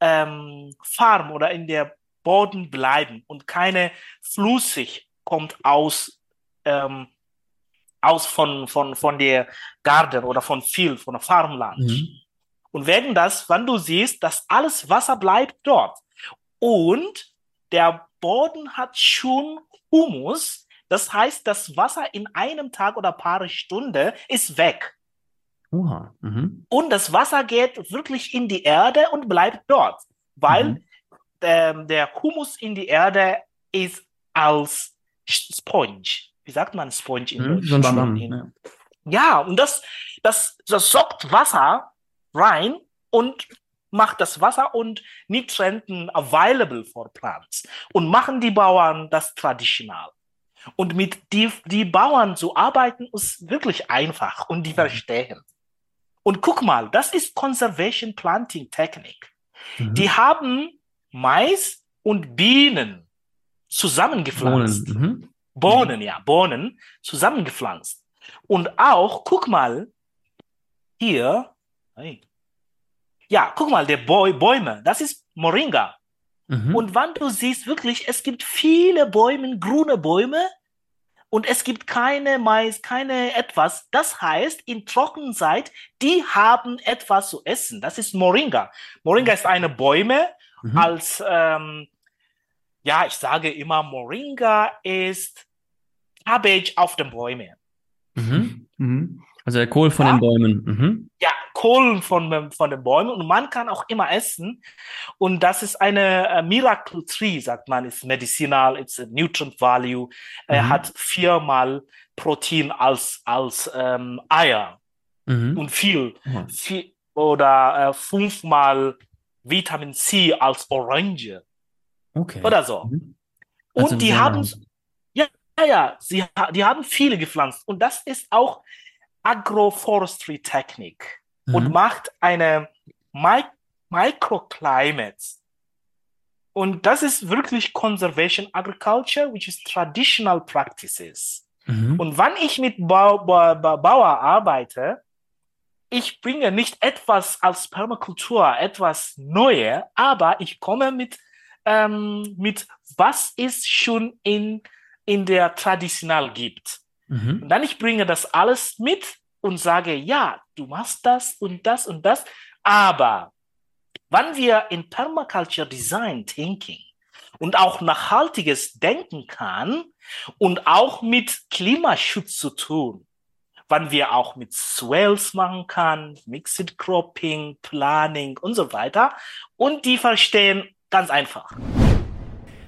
ähm, Farm oder in der Boden bleiben und keine flüssig kommt aus ähm, aus von, von, von der Garten oder von Field, von der Farmland. Mhm. Und wegen das, wenn du siehst, dass alles Wasser bleibt dort und der Boden hat schon Humus, das heißt, das Wasser in einem Tag oder paar Stunden ist weg. Oha. Mhm. Und das Wasser geht wirklich in die Erde und bleibt dort, weil Mhm. ähm, der Humus in die Erde ist als Sponge. Wie sagt man Sponge in Mhm. Deutsch? Schwamm, Ja. Ja, und das, das, das sorgt Wasser rein und macht das Wasser und Nutrienten available for plants und machen die Bauern das traditional. Und mit die, die Bauern zu arbeiten ist wirklich einfach und die verstehen. Und guck mal, das ist Conservation Planting Technik. Mhm. Die haben Mais und Bienen zusammengepflanzt. Bohnen. Mhm. Bohnen, ja, Bohnen zusammengepflanzt. Und auch, guck mal, hier, hey. ja, guck mal, der Bäu- Bäume, das ist Moringa. Mhm. Und wenn du siehst, wirklich, es gibt viele Bäume, grüne Bäume, und es gibt keine Mais, keine etwas. Das heißt, in Trockenzeit, die haben etwas zu essen. Das ist Moringa. Moringa ist eine Bäume, Mhm. als, ähm, ja, ich sage immer, Moringa ist Cabbage auf den Bäumen. Mhm. Mhm. Also der Kohl von Ja. den Bäumen. Mhm. Ja, Kohlen von, von den Bäumen und man kann auch immer essen. Und das ist eine äh, Miracle Tree, sagt man, ist medicinal, it's a nutrient value. Er Mhm. hat viermal Protein als, als ähm, Eier Mhm. und viel, Ja. viel oder äh, fünfmal Vitamin C als Orange. Okay. oder so. Mhm. Also Und die haben, ja, ja, ja, sie, die haben viele gepflanzt. Und das ist auch Agroforestry-Technik und Mhm. macht eine Mi Microclimates. Und das ist wirklich Conservation Agriculture, which is traditional practices. Mhm. Und wenn ich mit Bau, Bau, Bau, Bauer arbeite, ich bringe nicht etwas als Permakultur, etwas Neue, aber ich komme mit, ähm, mit was es schon in, in der Traditional gibt. Mhm. Und dann ich bringe das alles mit und sage, ja, du machst das und das und das, aber wenn wir in Permaculture Design Thinking und auch nachhaltiges Denken kann und auch mit Klimaschutz zu tun, wann wir auch mit Swales machen kann, Mixed Cropping, Planning und so weiter. Und die verstehen ganz einfach.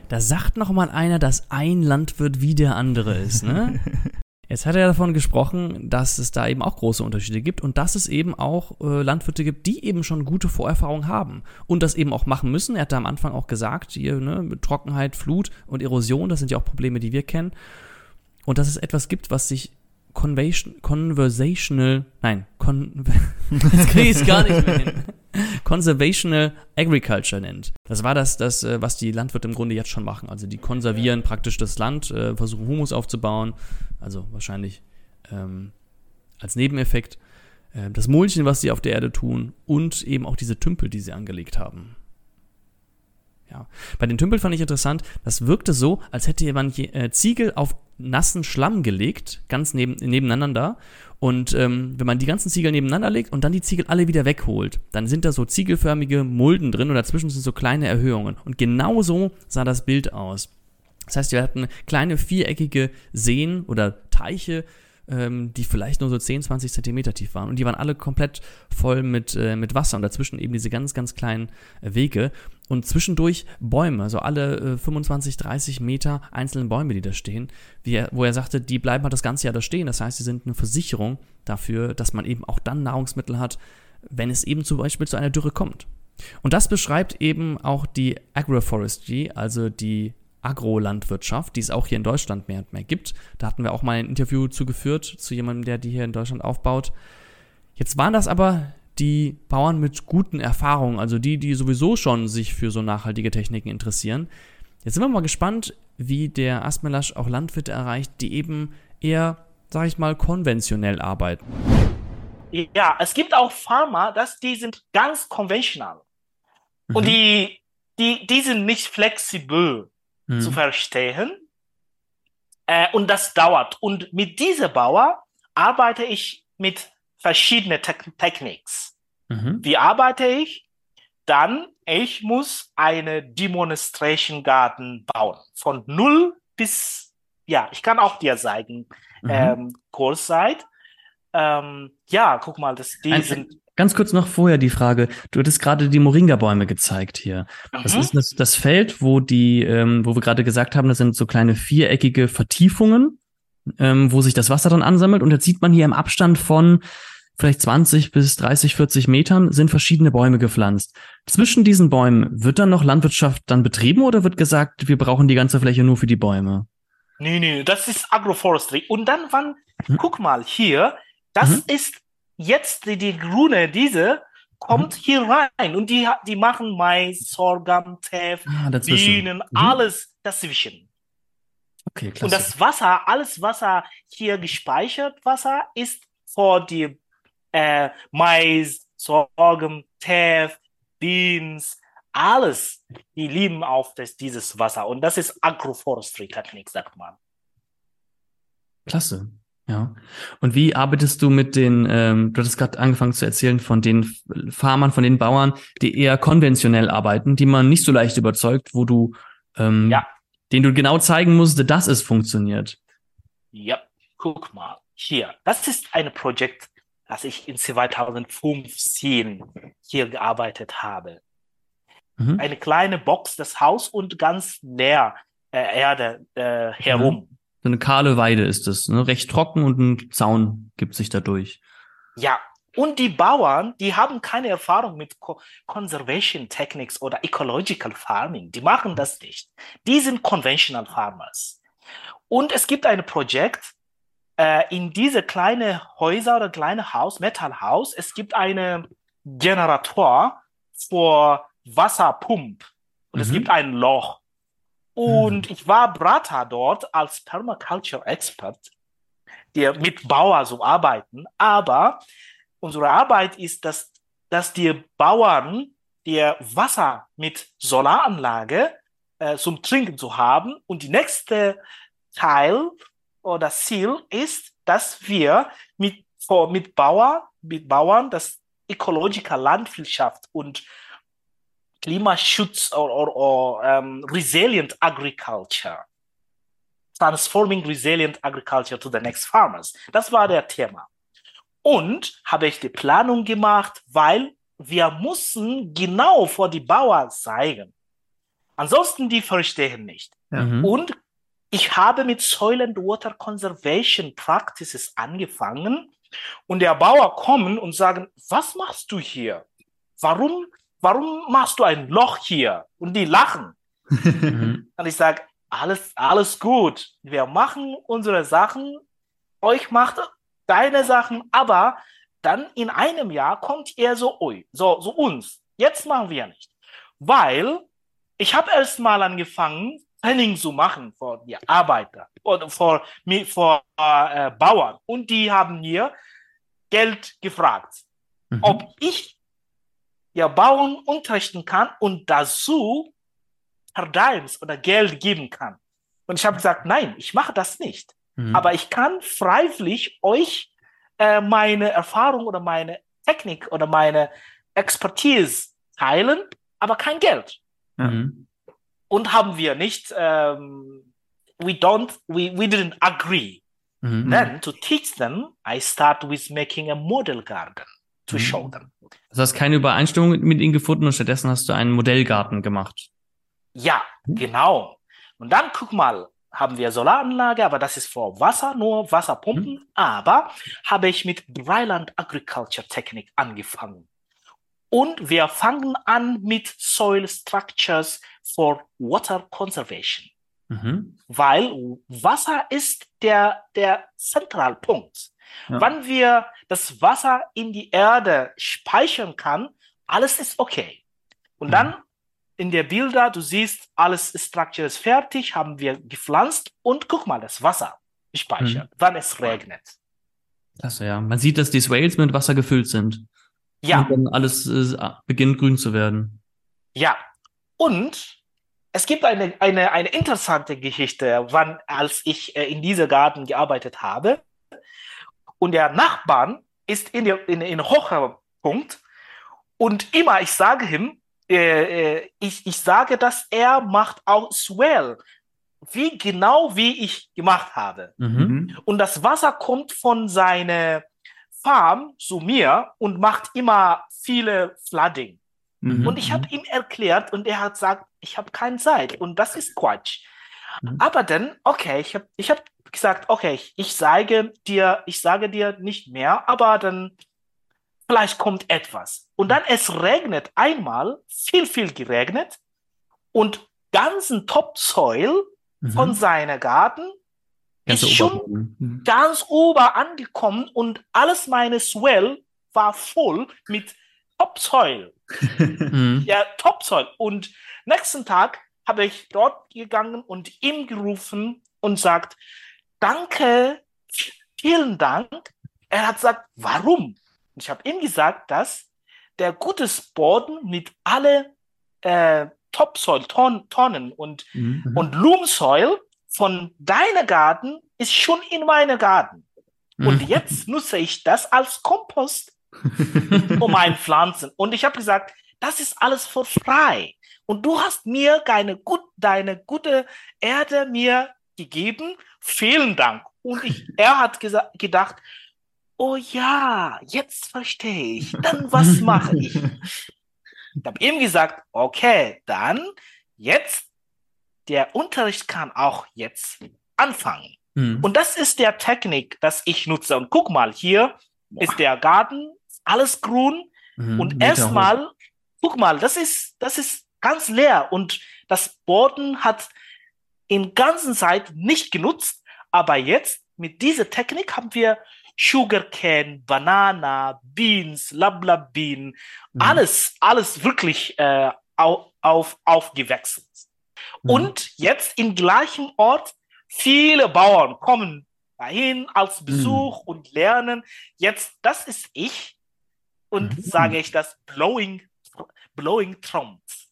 Da sagt noch mal einer, dass ein Landwirt wie der andere ist, ne? Jetzt hat er davon gesprochen, dass es da eben auch große Unterschiede gibt und dass es eben auch äh, Landwirte gibt, die eben schon gute Vorerfahrungen haben und das eben auch machen müssen. Er hat da am Anfang auch gesagt, hier, ne, mit Trockenheit, Flut und Erosion, das sind ja auch Probleme, die wir kennen. Und dass es etwas gibt, was sich Convation, Conversational, nein, con, jetzt kriege ich es gar nicht mehr hin. Conservational Agriculture nennt. Das war das, das, äh, was die Landwirte im Grunde jetzt schon machen. Also die konservieren praktisch das Land, äh, versuchen Humus aufzubauen, also wahrscheinlich ähm, als Nebeneffekt. Äh, das Mulchen, was sie auf der Erde tun und eben auch diese Tümpel, die sie angelegt haben. Ja. Bei den Tümpeln fand ich interessant, das wirkte so, als hätte jemand je- äh, Ziegel auf nassen Schlamm gelegt, ganz neben, nebeneinander. Und ähm, wenn man die ganzen Ziegel nebeneinander legt und dann die Ziegel alle wieder wegholt, dann sind da so ziegelförmige Mulden drin und dazwischen sind so kleine Erhöhungen. Und genau so sah das Bild aus. Das heißt, wir hatten kleine viereckige Seen oder Teiche, ähm, die vielleicht nur so 10, 20 Zentimeter tief waren. Und die waren alle komplett voll mit, äh, mit Wasser und dazwischen eben diese ganz, ganz kleinen äh, Wege. Und zwischendurch Bäume, also alle äh, 25, 30 Meter einzelne Bäume, die da stehen, er, wo er sagte, die bleiben halt das ganze Jahr da stehen. Das heißt, sie sind eine Versicherung dafür, dass man eben auch dann Nahrungsmittel hat, wenn es eben zum Beispiel zu einer Dürre kommt. Und das beschreibt eben auch die Agroforestry, also die Agrolandwirtschaft, die es auch hier in Deutschland mehr und mehr gibt. Da hatten wir auch mal ein Interview zugeführt zu jemandem, der die hier in Deutschland aufbaut. Jetzt waren das aber die Bauern mit guten Erfahrungen, also die, die sowieso schon sich für so nachhaltige Techniken interessieren. Jetzt sind wir mal gespannt, wie der Asmelasch auch Landwirte erreicht, die eben eher, sag ich mal, konventionell arbeiten. Ja, es gibt auch Farmer, dass die sind ganz konventional. Und Mhm. die, die, die sind nicht flexibel Mhm. zu verstehen. Äh, und das dauert. Und mit dieser Bauer arbeite ich mit verschiedenen Te Techniks. Mhm. Wie arbeite ich? Dann, ich muss eine Demonstration Garden bauen. Von null bis, ja, ich kann auch dir zeigen, Mhm. ähm, Kurzzeit. Ähm, ja, guck mal, das, die Ein- sind, Ganz kurz noch vorher die Frage, du hattest gerade die Moringa-Bäume gezeigt hier. Das Mhm. ist das, das Feld, wo die, ähm, wo wir gerade gesagt haben, das sind so kleine viereckige Vertiefungen, ähm, wo sich das Wasser dann ansammelt. Und jetzt sieht man hier im Abstand von vielleicht 20 bis 30, 40 Metern sind verschiedene Bäume gepflanzt. Zwischen diesen Bäumen wird dann noch Landwirtschaft dann betrieben oder wird gesagt, wir brauchen die ganze Fläche nur für die Bäume? Nee, nee, das ist Agroforestry. Und dann, wann, Mhm. guck mal hier, das Mhm. ist jetzt die, die grüne, diese kommt Mhm. hier rein und die, die machen Mais, Sorghum, Teff, Ah. Bienen, Mhm. alles dazwischen. Okay, klasse. Und das Wasser, alles Wasser hier gespeichert, Wasser ist vor die äh, Mais, Sorghum, Teff, Beans, alles. Die lieben auf das, dieses Wasser. Und das ist Agroforestry-Technik, sagt man. Klasse. Ja. Und wie arbeitest du mit den, ähm, du hattest gerade angefangen zu erzählen von den Farmern, von den Bauern, die eher konventionell arbeiten, die man nicht so leicht überzeugt, wo du, ähm, Ja. denen du genau zeigen musst, dass es funktioniert. Ja, guck mal. Hier, das ist ein Projekt, das ich in 2015 hier gearbeitet habe. Mhm. Eine kleine Box, das Haus und ganz leer äh, Erde äh, herum. So eine kahle Weide ist es, ne? recht trocken und ein Zaun gibt sich dadurch. Ja, Und die Bauern, die haben keine Erfahrung mit Co Conservation Techniques oder Ecological Farming. Die machen das nicht. Die sind Conventional Farmers. Und es gibt ein Projekt äh, in diese kleine Häuser oder kleine Haus, Metallhaus. Es gibt einen Generator für Wasserpump. Und mhm. es gibt ein Loch. Und mhm. ich war Brata dort als Permaculture Expert, der mit Bauern so arbeiten. Aber unsere Arbeit ist, dass, dass die Bauern der Wasser mit Solaranlage äh, zum Trinken zu haben. Und die nächste Teil oder Ziel ist, dass wir mit, mit, Bauer, mit Bauern das ökologische Landwirtschaft und Klimaschutz oder, or, um, resilient agriculture, transforming resilient agriculture to the next farmers. Das war der Thema. Und habe ich die Planung gemacht, weil wir mussten genau vor die Bauern zeigen. Ansonsten die verstehen nicht. Mhm. Und ich habe mit Soil and Water Conservation Practices angefangen und der Bauer kommen und sagen, was machst du hier? Warum, warum machst du ein Loch hier? Und die lachen. Mhm. und ich sage, alles, alles gut. Wir machen unsere Sachen. Euch macht deine Sachen, aber dann in einem Jahr kommt er so, ui, so, so uns. Jetzt machen wir nicht. Weil ich habe erst mal angefangen, Training zu machen vor die Arbeiter oder vor, vor äh, Bauern. Und die haben mir Geld gefragt, mhm. ob ich ja Bauern unterrichten kann und dazu Paradigms oder Geld geben kann. Und ich habe gesagt, nein, ich mache das nicht. Mhm. Aber ich kann freiwillig euch äh, meine Erfahrung oder meine Technik oder meine Expertise teilen, aber kein Geld. Mhm. Und haben wir nicht, ähm, we don't, we, we didn't agree. Mhm. Then to teach them, I start with making a model garden to mhm. show them. Also hast keine Übereinstimmung mit ihnen gefunden und stattdessen hast du einen Modellgarten gemacht. Ja, mhm. genau. Und dann guck mal, haben wir Solaranlage, aber das ist vor Wasser, nur Wasserpumpen. Mhm. Aber habe ich mit Dryland Agriculture Technik angefangen. Und wir fangen an mit Soil Structures for Water Conservation. Mhm. Weil Wasser ist der, der Zentralpunkt. Ja. Wenn wir das Wasser in die Erde speichern kann, alles ist okay. Und mhm. dann in der Bilder, du siehst, alles Structure ist fertig, haben wir gepflanzt und guck mal, das Wasser speichert, mhm. wann es regnet. Das ja. Man sieht, dass die Swales mit Wasser gefüllt sind. Ja. Und dann alles äh, beginnt grün zu werden. Ja. Und es gibt eine, eine, eine interessante Geschichte, wann, als ich äh, in diesem Garten gearbeitet habe. Und der Nachbarn ist in, der, in, in hoher Punkt. Und immer, ich sage ihm, äh, äh, ich, ich sage, dass er macht auch Swell, wie genau wie ich gemacht habe. Mhm. Und das Wasser kommt von seiner Farm zu mir und macht immer viele Flooding. Mhm. Und ich habe ihm erklärt und er hat gesagt, ich habe keine Zeit und das ist Quatsch. Mhm. Aber dann, okay, ich habe ich hab gesagt, okay, ich sage dir, ich sage dir nicht mehr, aber dann vielleicht kommt etwas. Und dann es regnet einmal, viel, viel geregnet und ganzen Topsoil mhm. von seiner Garten ganz ist schon mhm. ganz ober angekommen und alles meine Swell war voll mit Topsoil. mhm. Ja, Topsoil. Und nächsten Tag habe ich dort gegangen und ihm gerufen und sagt, danke, vielen Dank. Er hat gesagt, warum? Ich habe ihm gesagt, dass der gute Boden mit alle äh, Topsoil, Ton, Tonnen und, mhm. und Loomsoil von deinem Garten ist schon in meinem Garten. Mhm. Und jetzt nutze ich das als Kompost um meine Pflanzen. Und ich habe gesagt, das ist alles für frei. Und du hast mir deine, gut, deine gute Erde mir gegeben. Vielen Dank. Und ich, er hat gedacht, oh ja, jetzt verstehe ich. Dann was mache ich? Ich habe ihm gesagt, okay, dann jetzt, der Unterricht kann auch jetzt anfangen. Mhm. Und das ist der Technik, das ich nutze. Und guck mal, hier wow. ist der Garten alles grün Mhm, und erstmal, guck mal, das ist, das ist ganz leer und das Boden hat in ganzen Zeit nicht genutzt, aber jetzt mit dieser Technik haben wir Sugarcane, Banana, Beans, Lablab Bean, Mhm. alles, alles wirklich äh, auf, auf, aufgewachsen. Mhm. Und jetzt im gleichen Ort viele Bauern kommen dahin als Mhm. Besuch und lernen. Jetzt, das ist ich und Mhm. sage ich das Blowing, Blowing Trumps.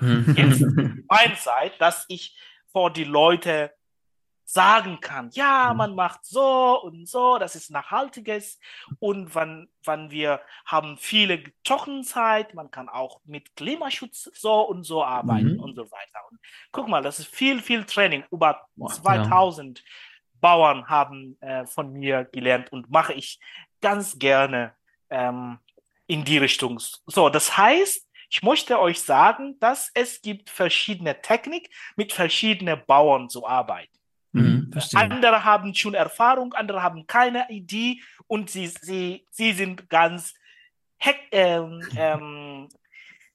Mhm. Jetzt meine Zeit, dass ich vor die Leute sagen kann, ja, Mhm. man macht so und so, das ist nachhaltiges und wann, wann wir haben viele Trockenzeit, man kann auch mit Klimaschutz so und so arbeiten Mhm. und so weiter. Und guck mal, das ist viel, viel Training. Über Boah, 2000 Bauern haben äh, von mir gelernt und mache ich ganz gerne ähm, in die Richtung. So, das heißt, ich möchte euch sagen, dass es gibt verschiedene Technik, mit verschiedenen Bauern zu arbeiten. Mhm, verstehe. Andere haben schon Erfahrung, andere haben keine Idee und sie, sie, sie sind ganz heck, ähm, ähm,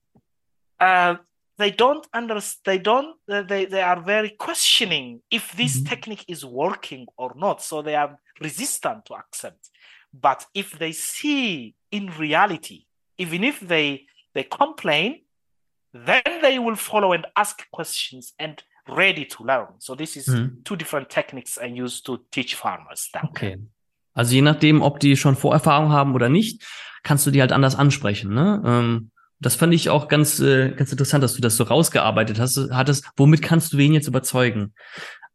äh, they don't understand, they don't, uh, they, they are very questioning if this Mhm. technique is working or not. So they are resistant to accept. But if they see in reality, even if they, they complain, then they will follow and ask questions and ready to learn. So this is Mhm. two different techniques I use to teach farmers. Danke. Okay. Also je nachdem, ob die schon Vorerfahrung haben oder nicht, kannst du die halt anders ansprechen. Ne? Ähm, das fand ich auch ganz, äh, ganz interessant, dass du das so rausgearbeitet hast, hattest. Womit kannst du wen jetzt überzeugen?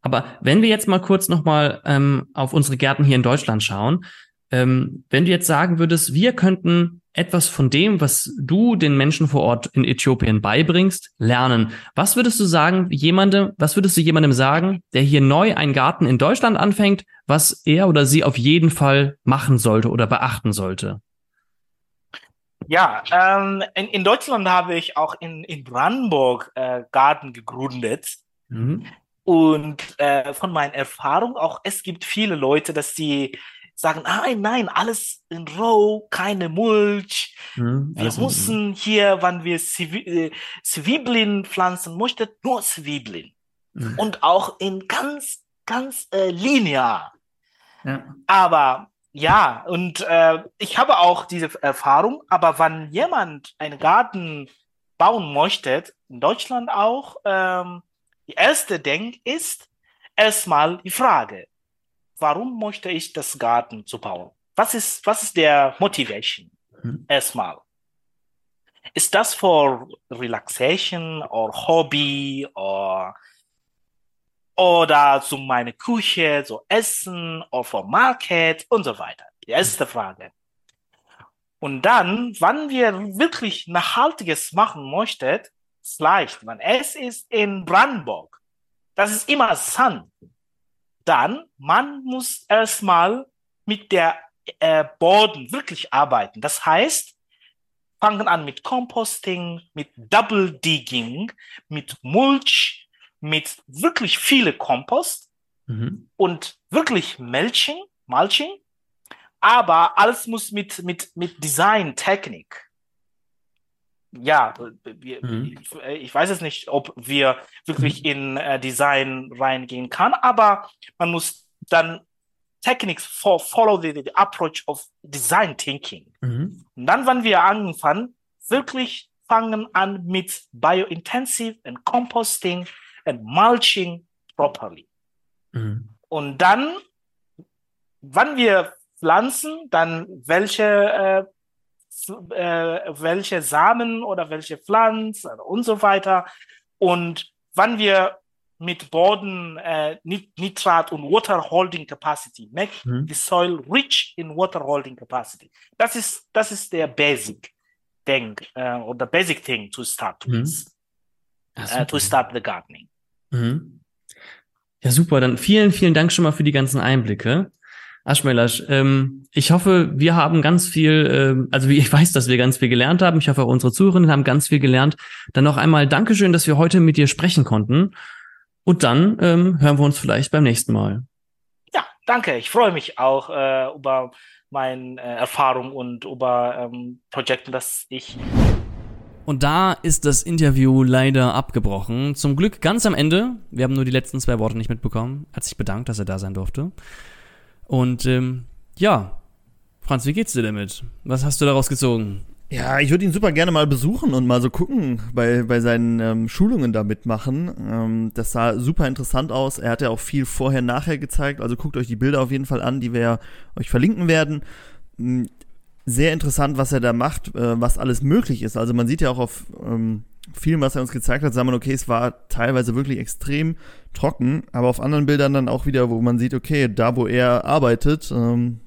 Aber wenn wir jetzt mal kurz nochmal ähm, auf unsere Gärten hier in Deutschland schauen, ähm, wenn du jetzt sagen würdest, wir könnten etwas von dem, was du den Menschen vor Ort in Äthiopien beibringst, lernen. Was würdest du sagen, jemandem, was würdest du jemandem sagen, der hier neu einen Garten in Deutschland anfängt, was er oder sie auf jeden Fall machen sollte oder beachten sollte? Ja, ähm, in, in Deutschland habe ich auch in, in Brandenburg äh, Garten gegründet. Mhm. Und äh, von meinen Erfahrungen auch, es gibt viele Leute, dass sie sagen, nein, nein, alles in Row, keine Mulch. Mhm. Wir müssen hier, wenn wir äh, Zwiebeln pflanzen möchten, nur Zwiebeln. Mhm. Und auch in ganz, ganz äh, linear. Ja. Aber ja, und äh, ich habe auch diese Erfahrung, aber wenn jemand einen Garten bauen möchte, in Deutschland auch, ähm, die erste Denk ist erstmal die Frage, warum möchte ich das Garten zu bauen? Was ist, was ist der Motivation? Mhm. Erstmal. Ist das for relaxation or Hobby or oder zu meine Küche, so Essen oder for Market und so weiter. Die erste Frage. Und dann, wann wir wirklich Nachhaltiges machen möchten, ist leicht. Wenn es ist in Brandenburg, das ist immer Sand. Dann, man muss erstmal mit der äh, Boden wirklich arbeiten. Das heißt, fangen an mit Composting, mit Double Digging, mit Mulch, mit wirklich viele Kompost Mhm. und wirklich Mulching, Mulching, aber alles muss mit, mit, mit Design-Technik. Ja, wir, Mhm. ich, ich weiß es nicht, ob wir wirklich in äh, Design reingehen kann, aber man muss dann Techniques for follow the, the approach of Design Thinking. Mhm. Und dann, wenn wir angefangen, wirklich fangen an mit Biointensive and Composting and Mulching properly. Mhm. Und dann, wann wir pflanzen, dann welche, äh, äh, welche Samen oder welche Pflanzen und so weiter. Und wann wir mit Boden äh, Nit- Nitrat und Water Holding Capacity, make Mhm. the soil rich in water holding capacity. Das ist, das ist der Basic thing, äh, oder Basic thing to start Mhm. with, Ja, äh, super. to start the gardening. Mhm. Ja, super. Dann vielen, vielen Dank schon mal für die ganzen Einblicke. Aschmelasch, ähm, ich hoffe, wir haben ganz viel, ähm, also wie ich weiß, dass wir ganz viel gelernt haben. Ich hoffe, auch unsere Zuhörerinnen haben ganz viel gelernt. Dann noch einmal Dankeschön, dass wir heute mit dir sprechen konnten. Und dann ähm, hören wir uns vielleicht beim nächsten Mal. Ja, danke. Ich freue mich auch äh, über meine äh, Erfahrung und über ähm, Projekte, das ich und da ist das Interview leider abgebrochen. Zum Glück ganz am Ende. Wir haben nur die letzten zwei Worte nicht mitbekommen. Er hat sich bedankt, dass er da sein durfte. Und ähm, ja, Franz, wie geht's dir damit? Was hast du daraus gezogen? Ja, ich würde ihn super gerne mal besuchen und mal so gucken, bei, bei seinen ähm, Schulungen da mitmachen. Ähm, das sah super interessant aus. Er hat ja auch viel vorher, nachher gezeigt. Also guckt euch die Bilder auf jeden Fall an, die wir euch verlinken werden. Hm, sehr interessant, was er da macht, äh, was alles möglich ist. Also man sieht ja auch auf ähm, vielem, was er uns gezeigt hat, sagen wir, okay, es war teilweise wirklich extrem trocken, aber auf anderen Bildern dann auch wieder, wo man sieht, okay, da wo er arbeitet, ähm,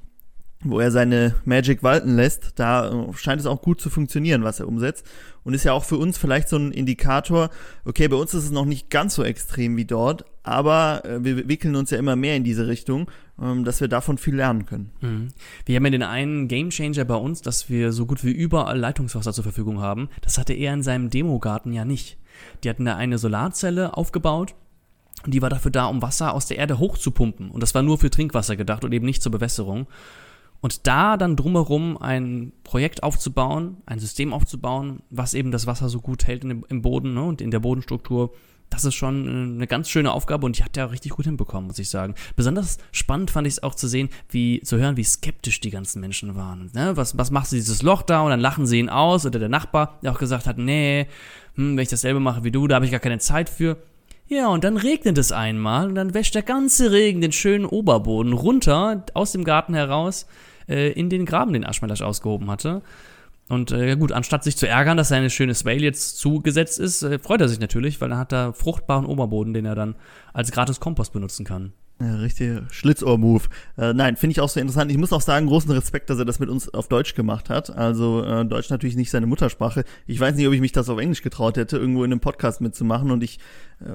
wo er seine Magic walten lässt, da äh, scheint es auch gut zu funktionieren, was er umsetzt. Und ist ja auch für uns vielleicht so ein Indikator, okay, bei uns ist es noch nicht ganz so extrem wie dort, aber äh, wir wickeln uns ja immer mehr in diese Richtung, ähm, dass wir davon viel lernen können. Mhm. Wir haben ja den einen Gamechanger bei uns, dass wir so gut wie überall Leitungswasser zur Verfügung haben. Das hatte er in seinem Demogarten ja nicht. Die hatten da eine Solarzelle aufgebaut die war dafür da, um Wasser aus der Erde hochzupumpen. Und das war nur für Trinkwasser gedacht und eben nicht zur Bewässerung. Und da dann drumherum ein Projekt aufzubauen, ein System aufzubauen, was eben das Wasser so gut hält im Boden ne, und in der Bodenstruktur, das ist schon äh, eine ganz schöne Aufgabe und die hat er richtig gut hinbekommen, muss ich sagen. Besonders spannend fand ich es auch zu sehen, wie, zu hören, wie skeptisch die ganzen Menschen waren. Ne? Was, was machst du dieses Loch da und dann lachen sie ihn aus oder der Nachbar, der auch gesagt hat, nee, hm, wenn ich dasselbe mache wie du, da habe ich gar keine Zeit für. Ja, und dann regnet es einmal und dann wäscht der ganze Regen den schönen Oberboden runter aus dem Garten heraus äh, in den Graben, den Aschmelasch ausgehoben hatte. Und äh, gut, anstatt sich zu ärgern, dass seine schöne Swale jetzt zugesetzt ist, äh, freut er sich natürlich, weil dann hat er fruchtbaren Oberboden, den er dann als gratis Kompost benutzen kann. Ja, richtiger Schlitzohr-Move. Äh, nein, finde ich auch sehr interessant. Ich muss auch sagen, großen Respekt, dass er das mit uns auf Deutsch gemacht hat. Also äh, Deutsch natürlich nicht seine Muttersprache. Ich weiß nicht, ob ich mich das auf Englisch getraut hätte, irgendwo in einem Podcast mitzumachen. Und ich äh,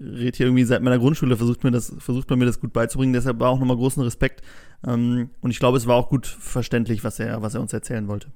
rede hier irgendwie seit meiner Grundschule, versucht mir das, versucht man mir das gut beizubringen. Deshalb war auch nochmal großen Respekt. Ähm, und ich glaube, es war auch gut verständlich, was er, was er uns erzählen wollte.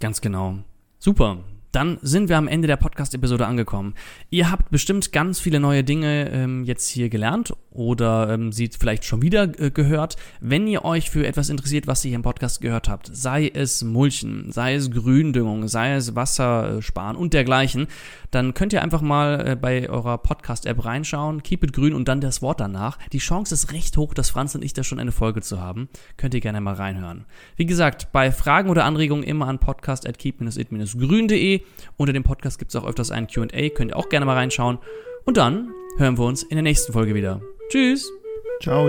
Ganz genau. Super dann sind wir am Ende der Podcast-Episode angekommen. Ihr habt bestimmt ganz viele neue Dinge ähm, jetzt hier gelernt oder ähm, sie vielleicht schon wieder äh, gehört. Wenn ihr euch für etwas interessiert, was ihr hier im Podcast gehört habt, sei es Mulchen, sei es Gründüngung, sei es Wassersparen und dergleichen, dann könnt ihr einfach mal äh, bei eurer Podcast-App reinschauen, keep it grün und dann das Wort danach. Die Chance ist recht hoch, dass Franz und ich da schon eine Folge zu haben. Könnt ihr gerne mal reinhören. Wie gesagt, bei Fragen oder Anregungen immer an podcast.keep-it-grün.de. Unter dem Podcast gibt es auch öfters ein QA, könnt ihr auch gerne mal reinschauen. Und dann hören wir uns in der nächsten Folge wieder. Tschüss. Ciao.